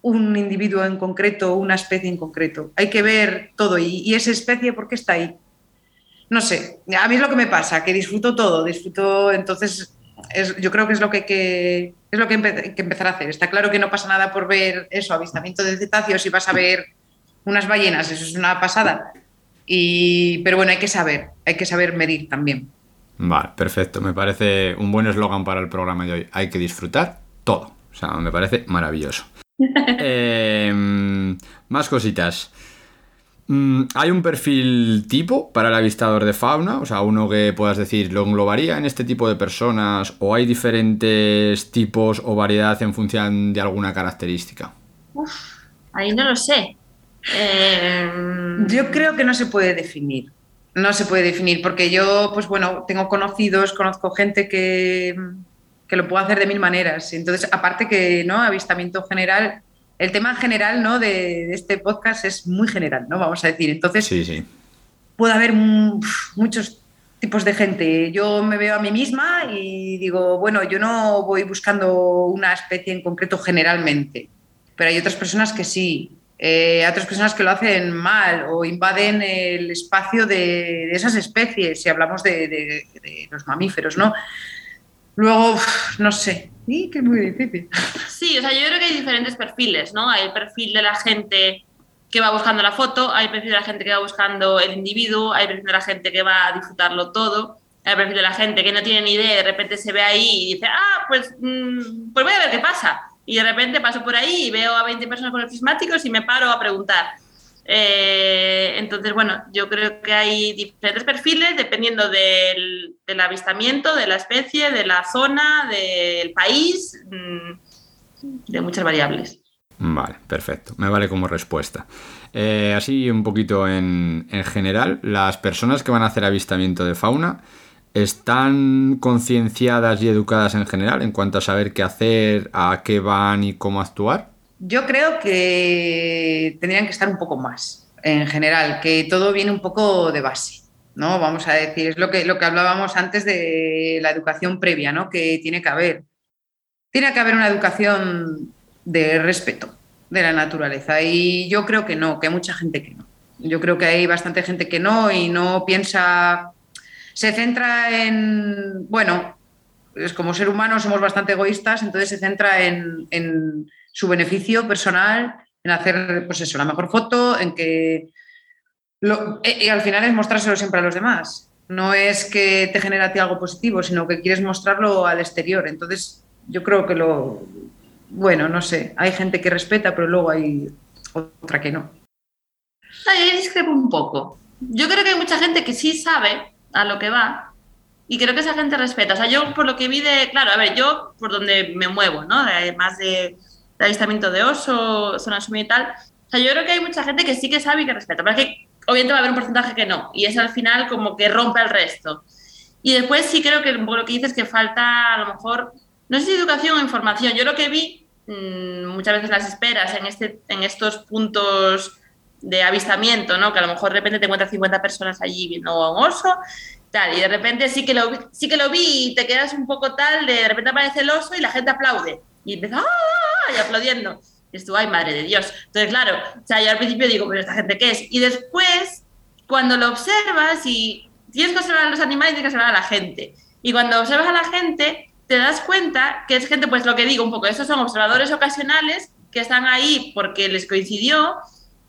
un individuo en concreto, una especie en concreto. Hay que ver todo y, y esa especie, ¿por qué está ahí? No sé, a mí es lo que me pasa, que disfruto todo, disfruto, entonces yo creo que es lo que hay que, es lo que, empezar a hacer. Está claro que no pasa nada por ver eso, avistamiento de cetáceos y vas a ver unas ballenas, eso es una pasada. Y, pero bueno, hay que saber, hay que saber medir también. Vale, perfecto. Me parece un buen eslogan para el programa de hoy. Hay que disfrutar todo. O sea, me parece maravilloso. Em, más cositas. Mm, ¿Hay un perfil tipo para el avistador de fauna? O sea, uno que puedas decir, ¿lo englobaría en este tipo de personas? ¿O hay diferentes tipos o variedad en función de alguna característica? Uf, ahí no lo sé. Yo creo que no se puede definir. No se puede definir, porque yo, pues bueno, tengo conocidos, conozco gente que, que lo puede hacer de mil maneras. Entonces, aparte que, ¿no? Avistamiento general el tema general ¿no? de, este podcast es muy general, ¿no? Vamos a decir. Entonces, sí, puede haber muchos tipos de gente. Yo me veo a mí misma y digo, bueno, yo no voy buscando una especie en concreto generalmente, pero hay otras personas que sí. Eh, hay otras personas que lo hacen mal o invaden el espacio de, esas especies, si hablamos de, de los mamíferos, ¿no? Luego, no sé, sí, que es muy difícil. Sí, o sea, yo creo que hay diferentes perfiles, ¿no? Hay el perfil de la gente que va buscando la foto, hay el perfil de la gente que va buscando el individuo, hay el perfil de la gente que va a disfrutarlo todo, hay el perfil de la gente que no tiene ni idea y de repente se ve ahí y dice, ah, pues, mm, pues voy a ver qué pasa. Y de repente paso por ahí y veo a 20 personas con los prismáticos y me paro a preguntar. Eh, entonces, bueno, yo creo que hay diferentes perfiles dependiendo del, avistamiento, de la especie, de la zona, del país, mm, de muchas variables. Vale, perfecto. Me vale como respuesta. Eh, así un poquito en, en general, las personas que van a hacer avistamiento de fauna están concienciadas y educadas en general en cuanto a saber qué hacer, a qué van y cómo actuar. Yo creo que tendrían que estar un poco más, en general, que todo viene un poco de base, ¿no? Vamos a decir, es lo que, lo que hablábamos antes de la educación previa, ¿no? Que tiene que haber. Tiene que haber una educación de respeto de la naturaleza y yo creo que no, que hay mucha gente que no. Yo creo que hay bastante gente que no y no piensa, se centra en, bueno, es como ser humano somos bastante egoístas, entonces se centra en, en su beneficio personal, en hacer, pues eso, la mejor foto, en que... Lo, y al final es mostrárselo siempre a los demás. No es que te genere a ti algo positivo, sino que quieres mostrarlo al exterior. Entonces, yo creo que lo... Bueno, no sé, hay gente que respeta, pero luego hay otra que no. Ahí discrepo un poco. Yo creo que hay mucha gente que sí sabe a lo que va y creo que esa gente respeta. O sea, yo por lo que vi claro, a ver, yo por donde me muevo, ¿no? Además de, de avistamiento de oso, zona sumida y tal. O sea, yo creo que hay mucha gente que sí que sabe y que respeta, pero es que obviamente va a haber un porcentaje que no, y es al final como que rompe el resto. Y después sí creo que lo que dices es que falta a lo mejor, no sé si educación o información. Yo lo que vi mmm, muchas veces las esperas en, este, en estos puntos de avistamiento, ¿no? Que a lo mejor de repente te encuentras 50 personas allí viendo a un oso, tal, y de repente sí que lo sí que lo vi y te quedas un poco tal, de, de repente aparece el oso y la gente aplaude. Y empieza ¡ah! Y aplaudiendo. Y estuvo, ay, madre de Dios. Entonces, claro, o sea, yo al principio digo, pero esta gente qué es. Y después, cuando lo observas y tienes que observar a los animales, tienes que observar a la gente. Y cuando observas a la gente, te das cuenta que es gente, pues lo que digo un poco, esos son observadores ocasionales que están ahí porque les coincidió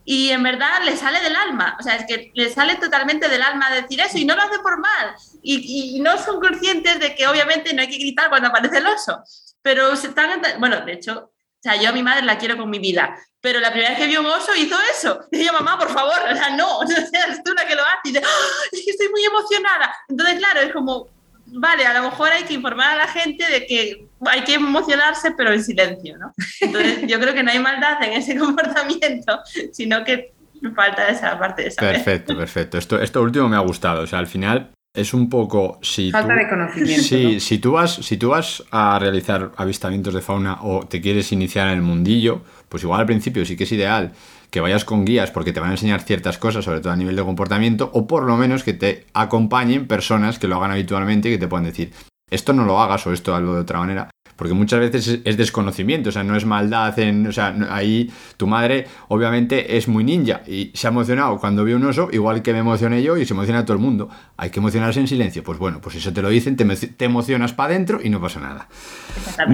y en verdad le sale del alma, o sea, es que le sale totalmente del alma decir eso y no lo hace por mal y, no son conscientes de que obviamente no hay que gritar cuando aparece el oso, pero se están, bueno, de hecho, o sea, yo a mi madre la quiero con mi vida, pero la primera vez que vio un oso hizo eso, y yo, mamá, por favor, o sea, no, o sea, es tú la que lo hace, y dice, ¡Ah! es que estoy muy emocionada, entonces, claro, es como, vale, a lo mejor hay que informar a la gente de que hay que emocionarse, pero en silencio, ¿no? Entonces, yo creo que no hay maldad en ese comportamiento, sino que falta esa parte de saber. Perfecto, perfecto. Esto, esto último me ha gustado. O sea, al final es un poco si falta tú, de conocimiento. ¿no? si tú vas, si tú vas a realizar avistamientos de fauna o te quieres iniciar en el mundillo, pues igual al principio sí que es ideal que vayas con guías porque te van a enseñar ciertas cosas, sobre todo a nivel de comportamiento, o por lo menos que te acompañen personas que lo hagan habitualmente y que te puedan decir, esto no lo hagas o esto hazlo de otra manera. Porque muchas veces es desconocimiento, o sea, no es maldad en. O sea, ahí tu madre, obviamente, es muy ninja y se ha emocionado cuando vio un oso, igual que me emocioné yo y se emociona todo el mundo. Hay que emocionarse en silencio. Pues bueno, pues eso te lo dicen, te, te emocionas para adentro y no pasa nada.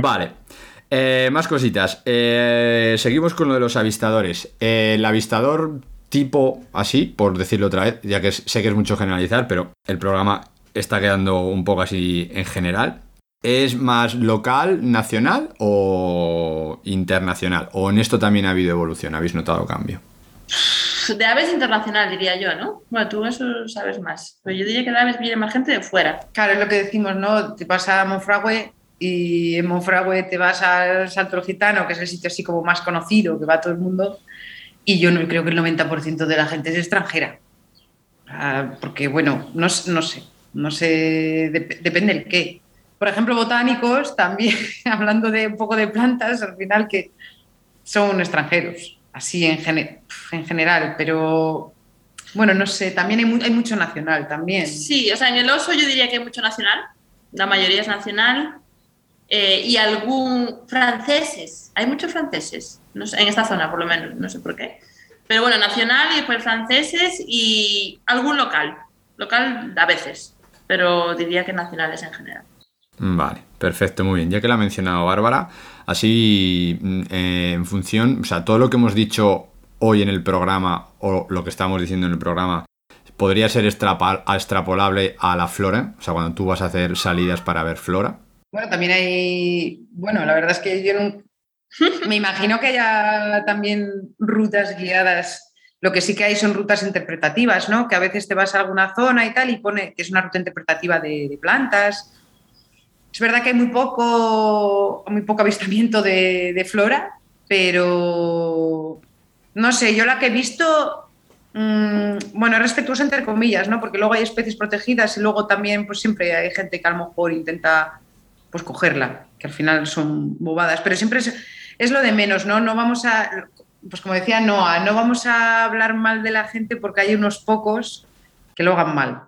Vale. Eh, más cositas. Eh, seguimos con lo de los avistadores. Eh, el avistador tipo así, por decirlo otra vez, ya que sé que es mucho generalizar, pero el programa está quedando un poco así en general. ¿Es más local, nacional o internacional? ¿O en esto también ha habido evolución? ¿Habéis notado cambio? De aves internacional, diría yo, ¿no? Bueno, tú eso sabes más. Pero yo diría que de aves viene más gente de fuera. Claro, es lo que decimos, ¿no? Te vas a Monfragüe y en Monfragüe te vas al Salto Gitano, que es el sitio así como más conocido, que va todo el mundo, y yo no creo que el 90% de la gente es extranjera. Ah, porque, bueno, no, no sé, no sé, dep depende del qué. Por ejemplo, botánicos también, hablando de un poco de plantas, al final que son extranjeros, así en, gen en general, pero bueno, no sé, también hay, mu hay, mucho nacional también. Sí, o sea, en el oso yo diría que hay mucho nacional, la mayoría es nacional, eh, y algún franceses, hay muchos franceses, no sé, en esta zona por lo menos, no sé por qué. Pero bueno, nacional y después franceses y algún local, local a veces, pero diría que nacionales en general. Vale, perfecto, muy bien. Ya que la ha mencionado Bárbara, así eh, en función, o sea, todo lo que hemos dicho hoy en el programa o lo que estamos diciendo en el programa podría ser extrapolable a la flora, o sea, cuando tú vas a hacer salidas para ver flora. Bueno, también hay, bueno, la verdad es que yo no, me imagino que haya también rutas guiadas. Lo que sí que hay son rutas interpretativas, ¿no? Que a veces te vas a alguna zona y tal y pone que es una ruta interpretativa de plantas. Es verdad que hay muy poco, muy poco avistamiento de, flora, pero no sé, yo la que he visto, mmm, bueno, es respetuosa entre comillas, ¿no? Porque luego hay especies protegidas y luego también, pues siempre hay gente que a lo mejor intenta pues cogerla, que al final son bobadas, pero siempre es, es lo de menos, ¿no? No vamos a, pues como decía Noah, no vamos a hablar mal de la gente porque hay unos pocos que lo hagan mal.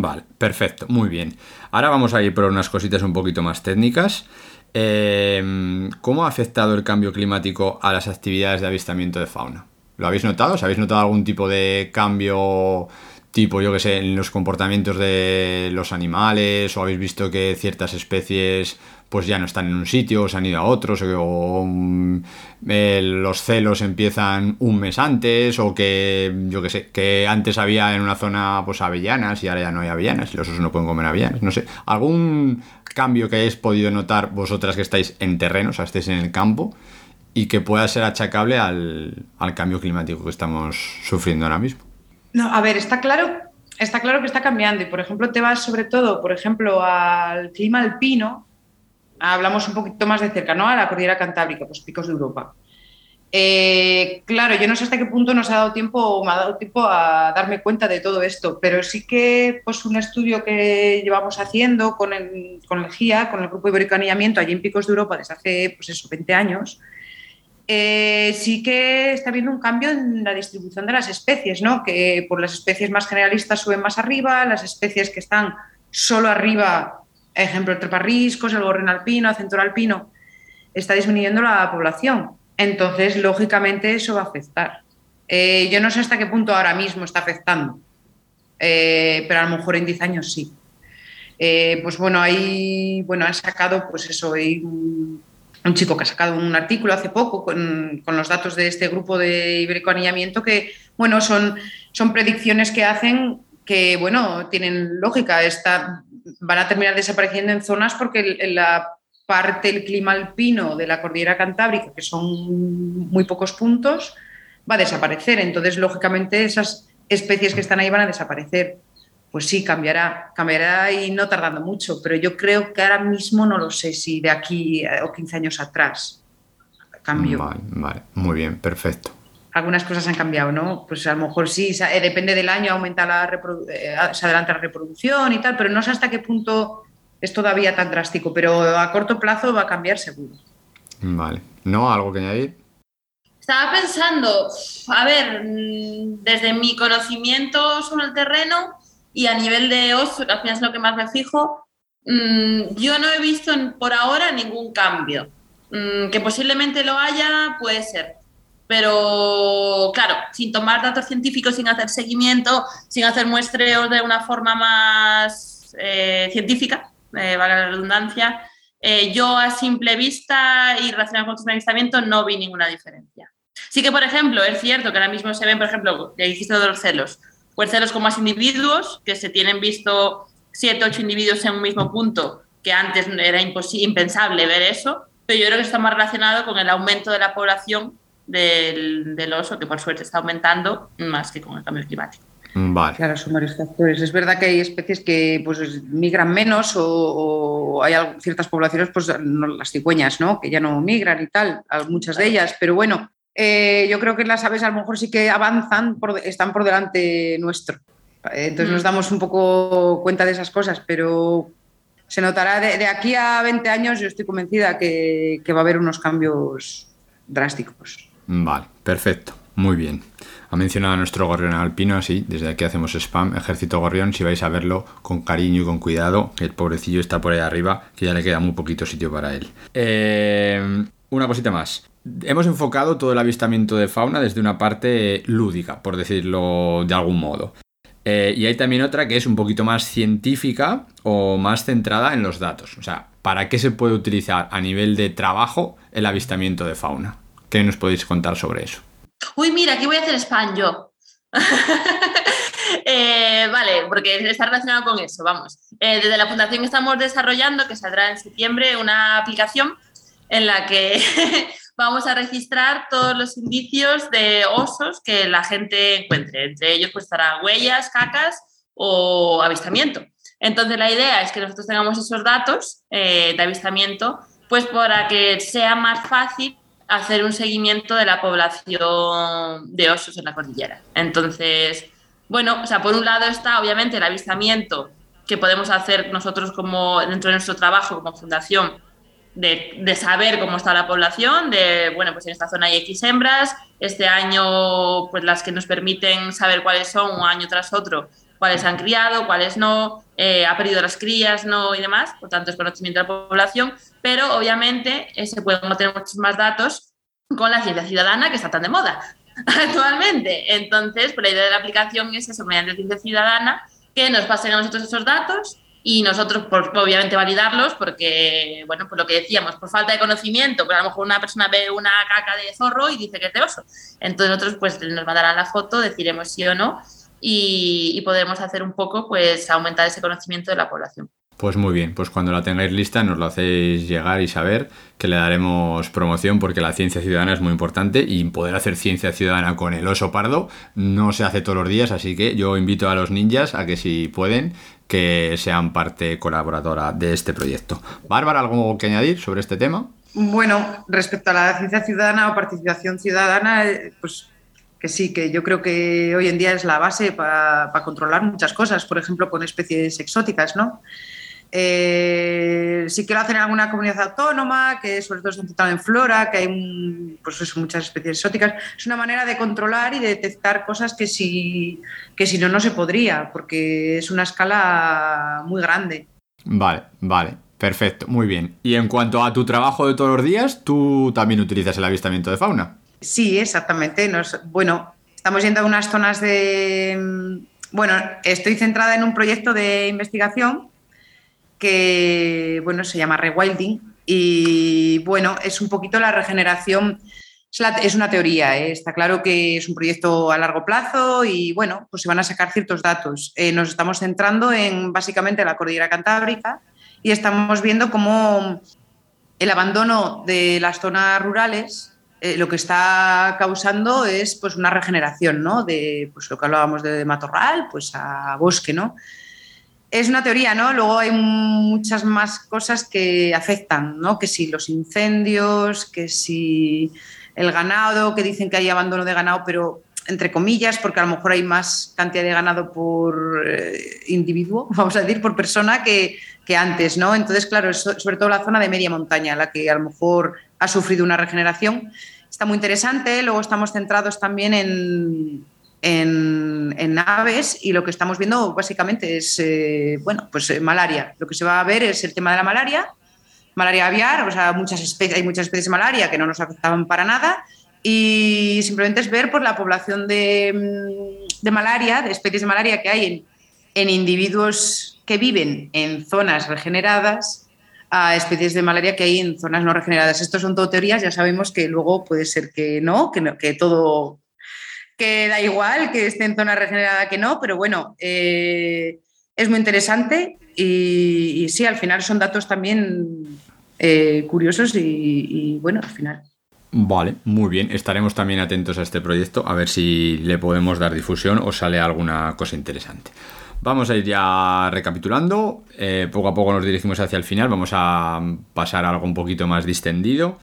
Vale, perfecto, muy bien. Ahora vamos a ir por unas cositas un poquito más técnicas. Eh, ¿Cómo ha afectado el cambio climático a las actividades de avistamiento de fauna? ¿Lo habéis notado? ¿Os habéis notado algún tipo de cambio, tipo, yo que sé, en los comportamientos de los animales? ¿O habéis visto que ciertas especies pues ya no están en un sitio, se han ido a otros, o, mm, eh, los celos empiezan un mes antes, o que, yo que sé, que antes había en una zona pues avellanas y ahora ya no hay avellanas, y los osos no pueden comer avellanas, no sé. ¿Algún cambio que hayáis podido notar vosotras que estáis en terreno, o sea, estéis en el campo, y que pueda ser achacable al cambio climático que estamos sufriendo ahora mismo? No, a ver, está claro está claro que está cambiando y, por ejemplo, te vas sobre todo, por ejemplo, al clima alpino, hablamos un poquito más de cerca, ¿no? A la cordillera cantábrica, pues picos de Europa. Eh, claro, yo no sé hasta qué punto nos ha dado tiempo o me ha dado tiempo a darme cuenta de todo esto, pero sí que pues un estudio que llevamos haciendo con el, con el GIA, con el Grupo Ibérico Anillamiento, allí en Picos de Europa desde hace pues eso, 20 años, eh, sí que está habiendo un cambio en la distribución de las especies, ¿no? que por las especies más generalistas suben más arriba, las especies que están solo arriba ejemplo, el treparriscos, el gorrión alpino, el centro alpino, está disminuyendo la población. Entonces, lógicamente, eso va a afectar. Eh, yo no sé hasta qué punto ahora mismo está afectando, eh, pero a lo mejor en 10 años sí. Pues bueno, ahí bueno, han sacado, pues eso, un, chico que ha sacado un artículo hace poco con, los datos de este grupo de ibérico anillamiento que, bueno, son, son predicciones que hacen que, bueno, tienen lógica. Van a terminar desapareciendo en zonas porque la parte del clima alpino de la cordillera cantábrica, que son muy pocos puntos, va a desaparecer. Entonces, lógicamente, esas especies que están ahí van a desaparecer. Pues sí, cambiará, cambiará y no tardando mucho, pero yo creo que ahora mismo no lo sé si de aquí o 15 años atrás cambio. Vale, vale, muy bien, perfecto algunas cosas han cambiado, ¿no? Pues a lo mejor sí, eh, depende del año, aumenta la eh, se adelanta la reproducción y tal, pero no sé hasta qué punto es todavía tan drástico, pero a corto plazo va a cambiar seguro. Vale. ¿No? ¿Algo que añadir? Estaba pensando, a ver, mm, desde mi conocimiento sobre el terreno y a nivel de oso, que al final es lo que más me fijo, mm, yo no he visto por ahora ningún cambio. Mm, que posiblemente lo haya, puede ser pero claro, sin tomar datos científicos, sin hacer seguimiento, sin hacer muestreos de una forma más eh, científica, eh, valga la redundancia, eh, yo a simple vista y relacionado con el avistamiento no vi ninguna diferencia. Sí que, por ejemplo, es cierto que ahora mismo se ven, por ejemplo, dijiste de los celos, celos con más individuos, que se tienen visto siete, ocho individuos en un mismo punto, que antes era impensable ver eso, pero yo creo que está más relacionado con el aumento de la población del, oso, que por suerte está aumentando más que con el cambio climático. Vale. Claro, son varios factores. Es verdad que hay especies que pues, migran menos o, hay ciertas poblaciones, pues las cigüeñas, ¿no? que ya no migran y tal, muchas de ellas, pero bueno, eh, yo creo que las aves a lo mejor sí que avanzan, están por delante nuestro. Entonces nos mm. damos un poco cuenta de esas cosas, pero se notará de, aquí a 20 años, yo estoy convencida que, que va a haber unos cambios drásticos. Vale, perfecto. Muy bien. Ha mencionado a nuestro gorrión alpino, así, desde aquí hacemos spam, ejército gorrión, si vais a verlo con cariño y con cuidado, que el pobrecillo está por ahí arriba, que ya le queda muy poquito sitio para él. Eh, una cosita más. Hemos enfocado todo el avistamiento de fauna desde una parte lúdica, por decirlo de algún modo. Eh, y hay también otra que es un poquito más científica o más centrada en los datos. O sea, ¿para qué se puede utilizar a nivel de trabajo el avistamiento de fauna? ¿Qué nos podéis contar sobre eso? Uy, mira, aquí voy a hacer spam yo. Eh, vale, porque está relacionado con eso, vamos. Eh, desde la Fundación estamos desarrollando, que saldrá en septiembre, una aplicación en la que vamos a registrar todos los indicios de osos que la gente encuentre. Entre ellos pues estarán huellas, cacas o avistamiento. Entonces la idea es que nosotros tengamos esos datos eh, de avistamiento, pues para que sea más fácil hacer un seguimiento de la población de osos en la cordillera. Entonces, bueno, o sea, por un lado está obviamente el avistamiento que podemos hacer nosotros como dentro de nuestro trabajo como fundación de, saber cómo está la población, de, bueno, pues en esta zona hay X hembras, este año, pues las que nos permiten saber cuáles son un año tras otro, cuáles han criado, cuáles no, eh, ha perdido las crías, no y demás, por tanto es conocimiento de la población, pero obviamente eh, se pueden obtener muchos más datos con la ciencia ciudadana que está tan de moda actualmente. Entonces, pues la idea de la aplicación es eso, mediante ciencia ciudadana, que nos pasen a nosotros esos datos y nosotros, por, obviamente, validarlos, porque, bueno, por lo que decíamos, por falta de conocimiento, pues a lo mejor una persona ve una caca de zorro y dice que es de oso. Entonces nosotros, pues, nos mandarán la foto, deciremos sí o no, y, y podemos hacer un poco, pues, aumentar ese conocimiento de la población. Pues muy bien, pues cuando la tengáis lista nos lo hacéis llegar y saber que le daremos promoción porque la ciencia ciudadana es muy importante y poder hacer ciencia ciudadana con el oso pardo no se hace todos los días, así que yo invito a los ninjas a que si pueden que sean parte colaboradora de este proyecto. Bárbara, ¿algo que añadir sobre este tema? Bueno, respecto a la ciencia ciudadana o participación ciudadana, eh, pues que sí, que yo creo que hoy en día es la base para, controlar muchas cosas, por ejemplo, con especies exóticas, ¿no? Eh, si quiero hacer en alguna comunidad autónoma, que sobre todo está centrado en flora, que hay pues muchas especies exóticas, es una manera de controlar y de detectar cosas que si, que si no, no se podría, porque es una escala muy grande. Vale, vale. Perfecto, muy bien. Y en cuanto a tu trabajo de todos los días, ¿tú también utilizas el avistamiento de fauna? Sí, exactamente. Nos, bueno, estamos yendo a unas zonas de... Bueno, estoy centrada en un proyecto de investigación que bueno, se llama rewilding y bueno, es un poquito la regeneración, es, una teoría, ¿eh? está claro que es un proyecto a largo plazo y bueno, pues se van a sacar ciertos datos. Eh, nos estamos centrando en básicamente la cordillera cantábrica y estamos viendo cómo el abandono de las zonas rurales eh, lo que está causando es pues una regeneración, ¿no? De pues lo que hablábamos de matorral, pues a bosque, ¿no? Es una teoría, ¿no? Luego hay muchas más cosas que afectan, ¿no? Que si los incendios, que si el ganado, que dicen que hay abandono de ganado, pero entre comillas, porque a lo mejor hay más cantidad de ganado por eh, individuo, vamos a decir, por persona que, que antes, ¿no? Entonces, claro, sobre todo la zona de media montaña, la que a lo mejor ha sufrido una regeneración. Está muy interesante. Luego estamos centrados también en, en, aves y lo que estamos viendo básicamente es, eh, bueno, pues eh, malaria. Lo que se va a ver es el tema de la malaria, malaria aviar, o sea, muchas especies, hay muchas especies de malaria que no nos afectaban para nada y simplemente es ver por la población de, mm, de malaria, de especies de malaria que hay en, en individuos que viven en zonas regeneradas a especies de malaria que hay en zonas no regeneradas. Estos son todo teorías, ya sabemos que luego puede ser que no, que, no, que todo que da igual que esté en zona regenerada que no, pero bueno, eh, es muy interesante y, sí, al final son datos también eh, curiosos y, bueno, al final. Vale, muy bien. Estaremos también atentos a este proyecto, a ver si le podemos dar difusión o sale alguna cosa interesante. Vamos a ir ya recapitulando. Eh, poco a poco nos dirigimos hacia el final. Vamos a pasar a algo un poquito más distendido.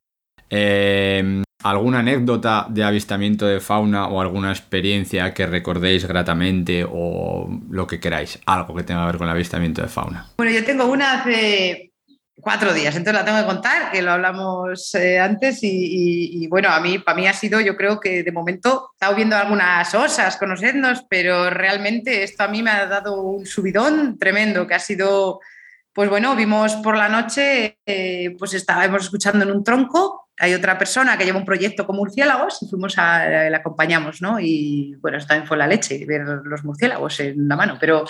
Eh, ¿Alguna anécdota de avistamiento de fauna o alguna experiencia que recordéis gratamente o lo que queráis? Algo que tenga que ver con el avistamiento de fauna. Bueno, yo tengo una hace cuatro días, entonces la tengo que contar, que lo hablamos eh, antes y, bueno, a mí, para mí ha sido, yo creo que de momento, he estado viendo algunas osas, conocernos, pero realmente esto a mí me ha dado un subidón tremendo, que ha sido, pues bueno, vimos por la noche, eh, pues estábamos escuchando en un tronco hay otra persona que lleva un proyecto con murciélagos y fuimos a, le acompañamos, ¿no? Y bueno, también fue la leche, ver los murciélagos en la mano, pero,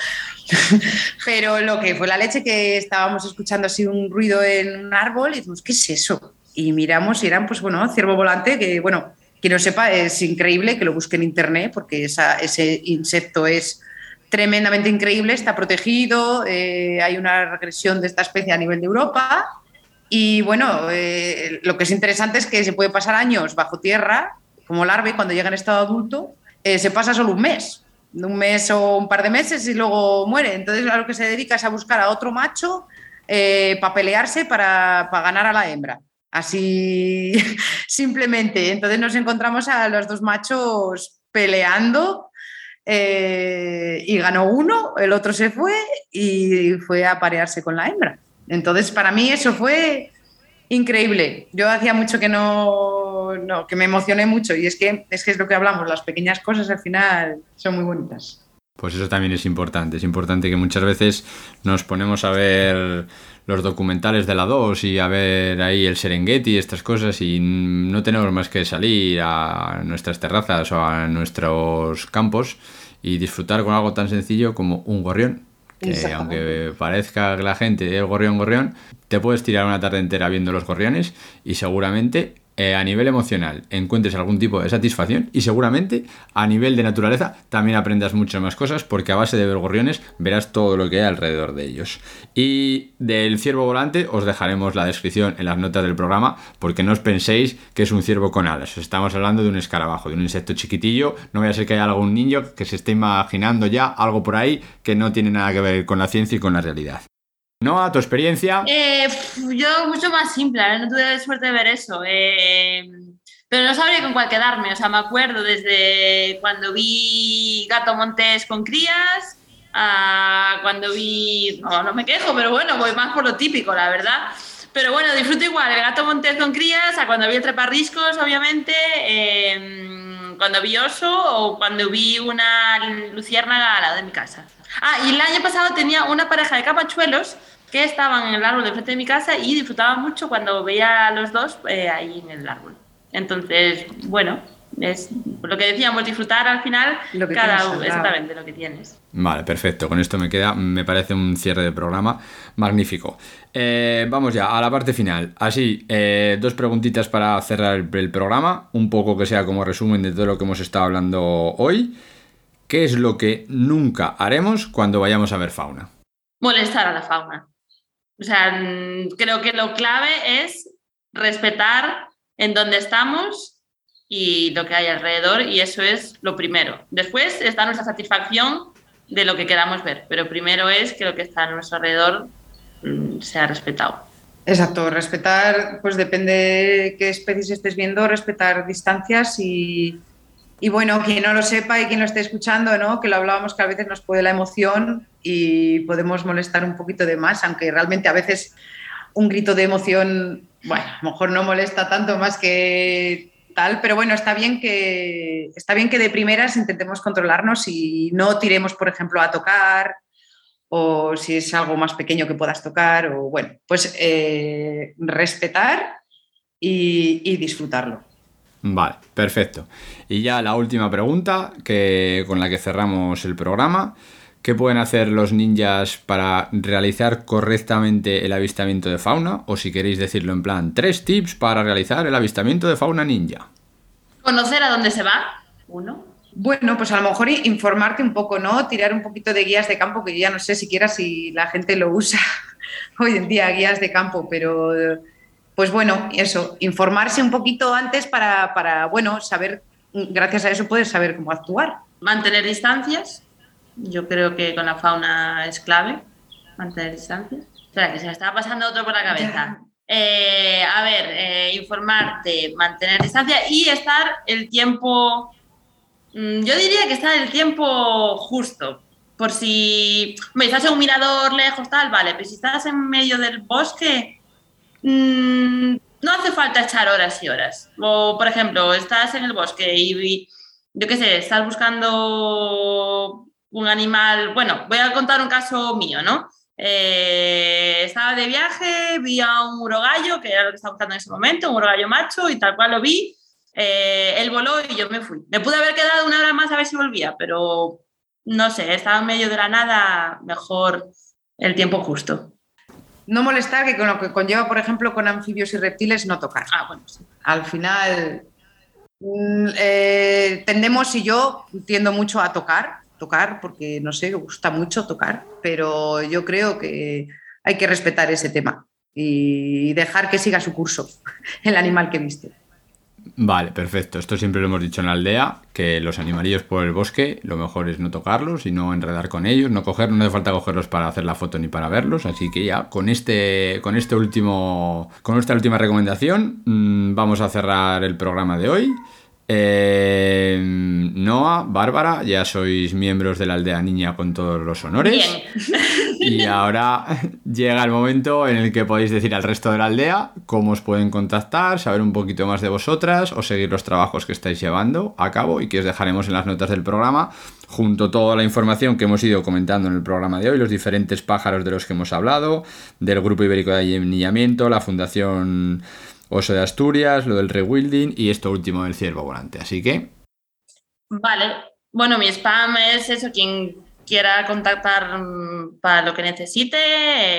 pero lo que fue la leche que estábamos escuchando así un ruido en un árbol y dijimos, ¿qué es eso? Y miramos y eran, pues bueno, ciervo volante, que bueno, quien no sepa, es increíble que lo busque en internet porque ese insecto es tremendamente increíble, está protegido, eh, hay una regresión de esta especie a nivel de Europa y bueno, eh, lo que es interesante es que se puede pasar años bajo tierra, como larva, y cuando llega en estado adulto, eh, se pasa solo un mes, un mes o un par de meses y luego muere. Entonces, a lo que se dedica es a buscar a otro macho para pelearse, para, para ganar a la hembra. Así simplemente. Entonces nos encontramos a los dos machos peleando y ganó uno, el otro se fue y fue a parearse con la hembra. Entonces, para mí eso fue Increíble. Yo hacía mucho que no, no, que me emocioné mucho y es que, es que es lo que hablamos, las pequeñas cosas al final son muy bonitas. Pues eso también es importante. Es importante que muchas veces nos ponemos a ver los documentales de la 2 y a ver ahí el Serengeti y estas cosas y no tenemos más que salir a nuestras terrazas o a nuestros campos y disfrutar con algo tan sencillo como un gorrión. Que aunque parezca que la gente el gorrión, gorrión, te puedes tirar una tarde entera viendo los gorriones y seguramente eh, a nivel emocional encuentres algún tipo de satisfacción y seguramente a nivel de naturaleza también aprendas muchas más cosas porque a base de gorriones verás todo lo que hay alrededor de ellos. Y del ciervo volante os dejaremos la descripción en las notas del programa porque no os penséis que es un ciervo con alas. Estamos hablando de un escarabajo, de un insecto chiquitillo. No voy a ser que haya algún niño que se esté imaginando ya algo por ahí que no tiene nada que ver con la ciencia y con la realidad. ¿No? A tu experiencia. Eh, yo mucho más simple, ¿eh? no tuve suerte de ver eso. Eh, pero no sabría con cuál quedarme. O sea, me acuerdo desde cuando vi Gato Montés con crías, a cuando vi. No, no me quejo, pero bueno, voy más por lo típico, la verdad. Pero bueno, disfruto igual el Gato Montés con crías, a cuando vi el Treparriscos, obviamente. Cuando vi Oso o cuando vi una luciérnaga al lado de mi casa. Ah, y el año pasado tenía una pareja de capachuelos que estaban en el árbol de frente de mi casa y disfrutaba mucho cuando veía a los dos eh, ahí en el árbol. Entonces, bueno, es lo que decíamos, disfrutar al final cada uno, exactamente lo que tienes. Vale, perfecto. Con esto me queda, me parece un cierre de programa magnífico. Eh, vamos ya a la parte final. Así, eh, dos preguntitas para cerrar el programa, un poco que sea como resumen de todo lo que hemos estado hablando hoy. ¿Qué es lo que nunca haremos cuando vayamos a ver fauna? Molestar a la fauna. O sea, mm, creo que lo clave es respetar en dónde estamos y lo que hay alrededor y eso es lo primero. Después está nuestra satisfacción de lo que queramos ver, pero primero es que lo que está a nuestro alrededor sea respetado. Exacto, respetar, pues depende de qué especies estés viendo, respetar distancias y, y bueno, quien no lo sepa y quien lo esté escuchando, ¿no? que lo hablábamos que a veces nos puede la emoción y podemos molestar un poquito de más, aunque realmente a veces un grito de emoción, bueno, a lo mejor no molesta tanto más que tal, pero bueno, está bien que, está bien que de primeras intentemos controlarnos y no tiremos, por ejemplo, a tocar o si es algo más pequeño que puedas tocar, o bueno, pues eh, respetar y disfrutarlo. Vale, perfecto. Y ya la última pregunta que, con la que cerramos el programa. ¿Qué pueden hacer los ninjas para realizar correctamente el avistamiento de fauna? O si queréis decirlo en plan, tres tips para realizar el avistamiento de fauna ninja. Conocer a dónde se va, uno. Bueno, pues a lo mejor informarte un poco, ¿no? Tirar un poquito de guías de campo, que ya no sé siquiera si la gente lo usa hoy en día, guías de campo, pero pues bueno, eso, informarse un poquito antes para, bueno, saber, gracias a eso puedes saber cómo actuar. Mantener distancias, yo creo que con la fauna es clave, mantener distancias. Espera, que se me estaba pasando otro por la cabeza. Eh, a ver, eh, informarte, mantener distancia y estar el tiempo, yo diría que estar el tiempo justo, por si, me estás en un mirador lejos, tal, vale, pero si estás en medio del bosque, Mm, no hace falta echar horas y horas. O, por ejemplo, estás en el bosque y, yo qué sé, estás buscando un animal. Bueno, voy a contar un caso mío, ¿no? Eh, estaba de viaje, vi a un urogallo, que era lo que estaba buscando en ese momento, un urogallo macho, y tal cual lo vi. Eh, él voló y yo me fui. Me pude haber quedado una hora más a ver si volvía, pero no sé, estaba en medio de la nada, mejor el tiempo justo no molestar, que con lo que conlleva, por ejemplo, con anfibios y reptiles, no tocar. Ah, bueno, sí. Al final, mm, eh, tendemos, y yo tiendo mucho a tocar, tocar, porque no sé, me gusta mucho tocar, pero yo creo que hay que respetar ese tema y dejar que siga su curso el animal que viste. Vale, perfecto. Esto siempre lo hemos dicho en la aldea, que los animalillos por el bosque, lo mejor es no tocarlos y no enredar con ellos, no coger, no hace falta cogerlos para hacer la foto ni para verlos, así que ya con este, con este último, con esta última recomendación, mm, vamos a cerrar el programa de hoy. Eh, Noah, Bárbara, ya sois miembros de la aldea niña con todos los honores. Bien. Y ahora llega el momento en el que podéis decir al resto de la aldea cómo os pueden contactar, saber un poquito más de vosotras o seguir los trabajos que estáis llevando a cabo y que os dejaremos en las notas del programa, junto a toda la información que hemos ido comentando en el programa de hoy, los diferentes pájaros de los que hemos hablado, del Grupo Ibérico de Anillamiento, la Fundación Oso de Asturias, lo del rewilding y esto último del ciervo volante. Así que Vale. Bueno, mi spam es eso, quien quiera contactar mm, para lo que necesite,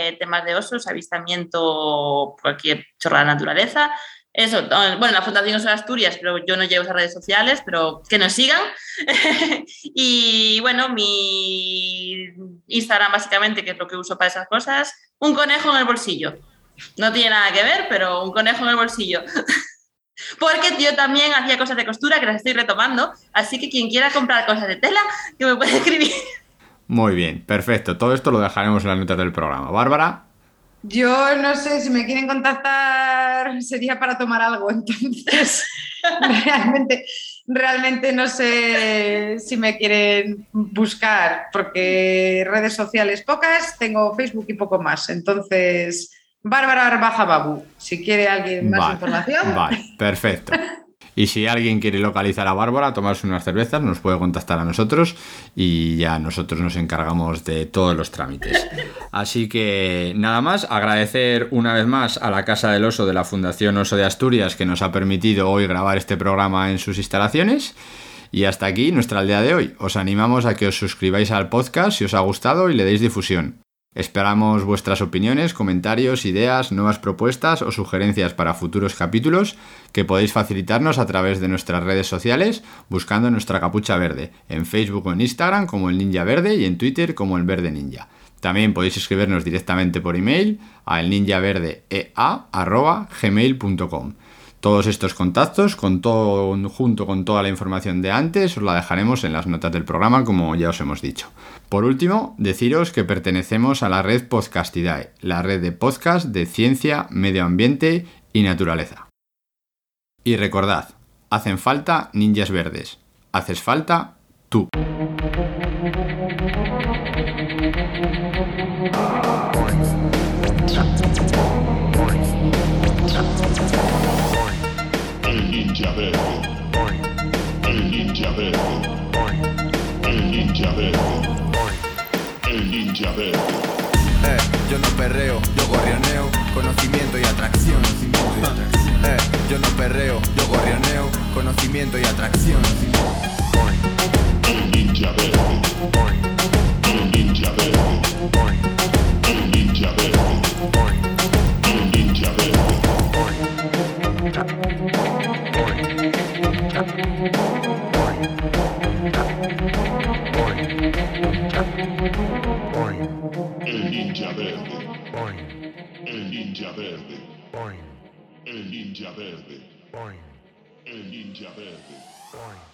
eh, temas de osos, avistamiento, cualquier chorrada de naturaleza. Eso, eh, bueno, la Fundación Oso de Asturias, pero yo no llevo esas redes sociales, pero que nos sigan. y bueno, mi Instagram básicamente, que es lo que uso para esas cosas, un conejo en el bolsillo. No tiene nada que ver, pero un conejo en el bolsillo. Porque yo también hacía cosas de costura que las estoy retomando, así que quien quiera comprar cosas de tela, que me puede escribir. muy bien, perfecto. Todo esto lo dejaremos en las notas del programa. Bárbara, Yo no sé, si me quieren contactar sería para tomar algo, entonces realmente, realmente no sé si me quieren buscar, porque redes sociales pocas, tengo Facebook y poco más, entonces Bárbara Baja Babu, si quiere alguien más Vale, información. Vale, perfecto. Y si alguien quiere localizar a Bárbara, tomarse unas cervezas, nos puede contactar a nosotros y ya nosotros nos encargamos de todos los trámites. Así que nada más, agradecer una vez más a la Casa del Oso de la Fundación Oso de Asturias que nos ha permitido hoy grabar este programa en sus instalaciones. Y hasta aquí nuestra aldea de hoy. Os animamos a que os suscribáis al podcast si os ha gustado y le deis difusión. Esperamos vuestras opiniones, comentarios, ideas, nuevas propuestas o sugerencias para futuros capítulos que podéis facilitarnos a través de nuestras redes sociales buscando nuestra capucha verde, en Facebook o en Instagram como el Ninja Verde y en Twitter como el Verde Ninja. También podéis escribirnos directamente por email a elninjaverdea@gmail.com. Todos estos contactos, junto con toda la información de antes, os la dejaremos en las notas del programa, como ya os hemos dicho. Por último, deciros que pertenecemos a la red Podcastidae, la red de podcast de ciencia, medio ambiente y naturaleza. Y recordad, hacen falta ninjas verdes. Haces falta tú. El ninja yo no perreo, yo gorrioneo, conocimiento y atracción. Eh, yo no perreo, yo gorrioneo, conocimiento y atracción. El ninja verde. Ninja verde. El ninja verde. El ninja verde. El ninja verde.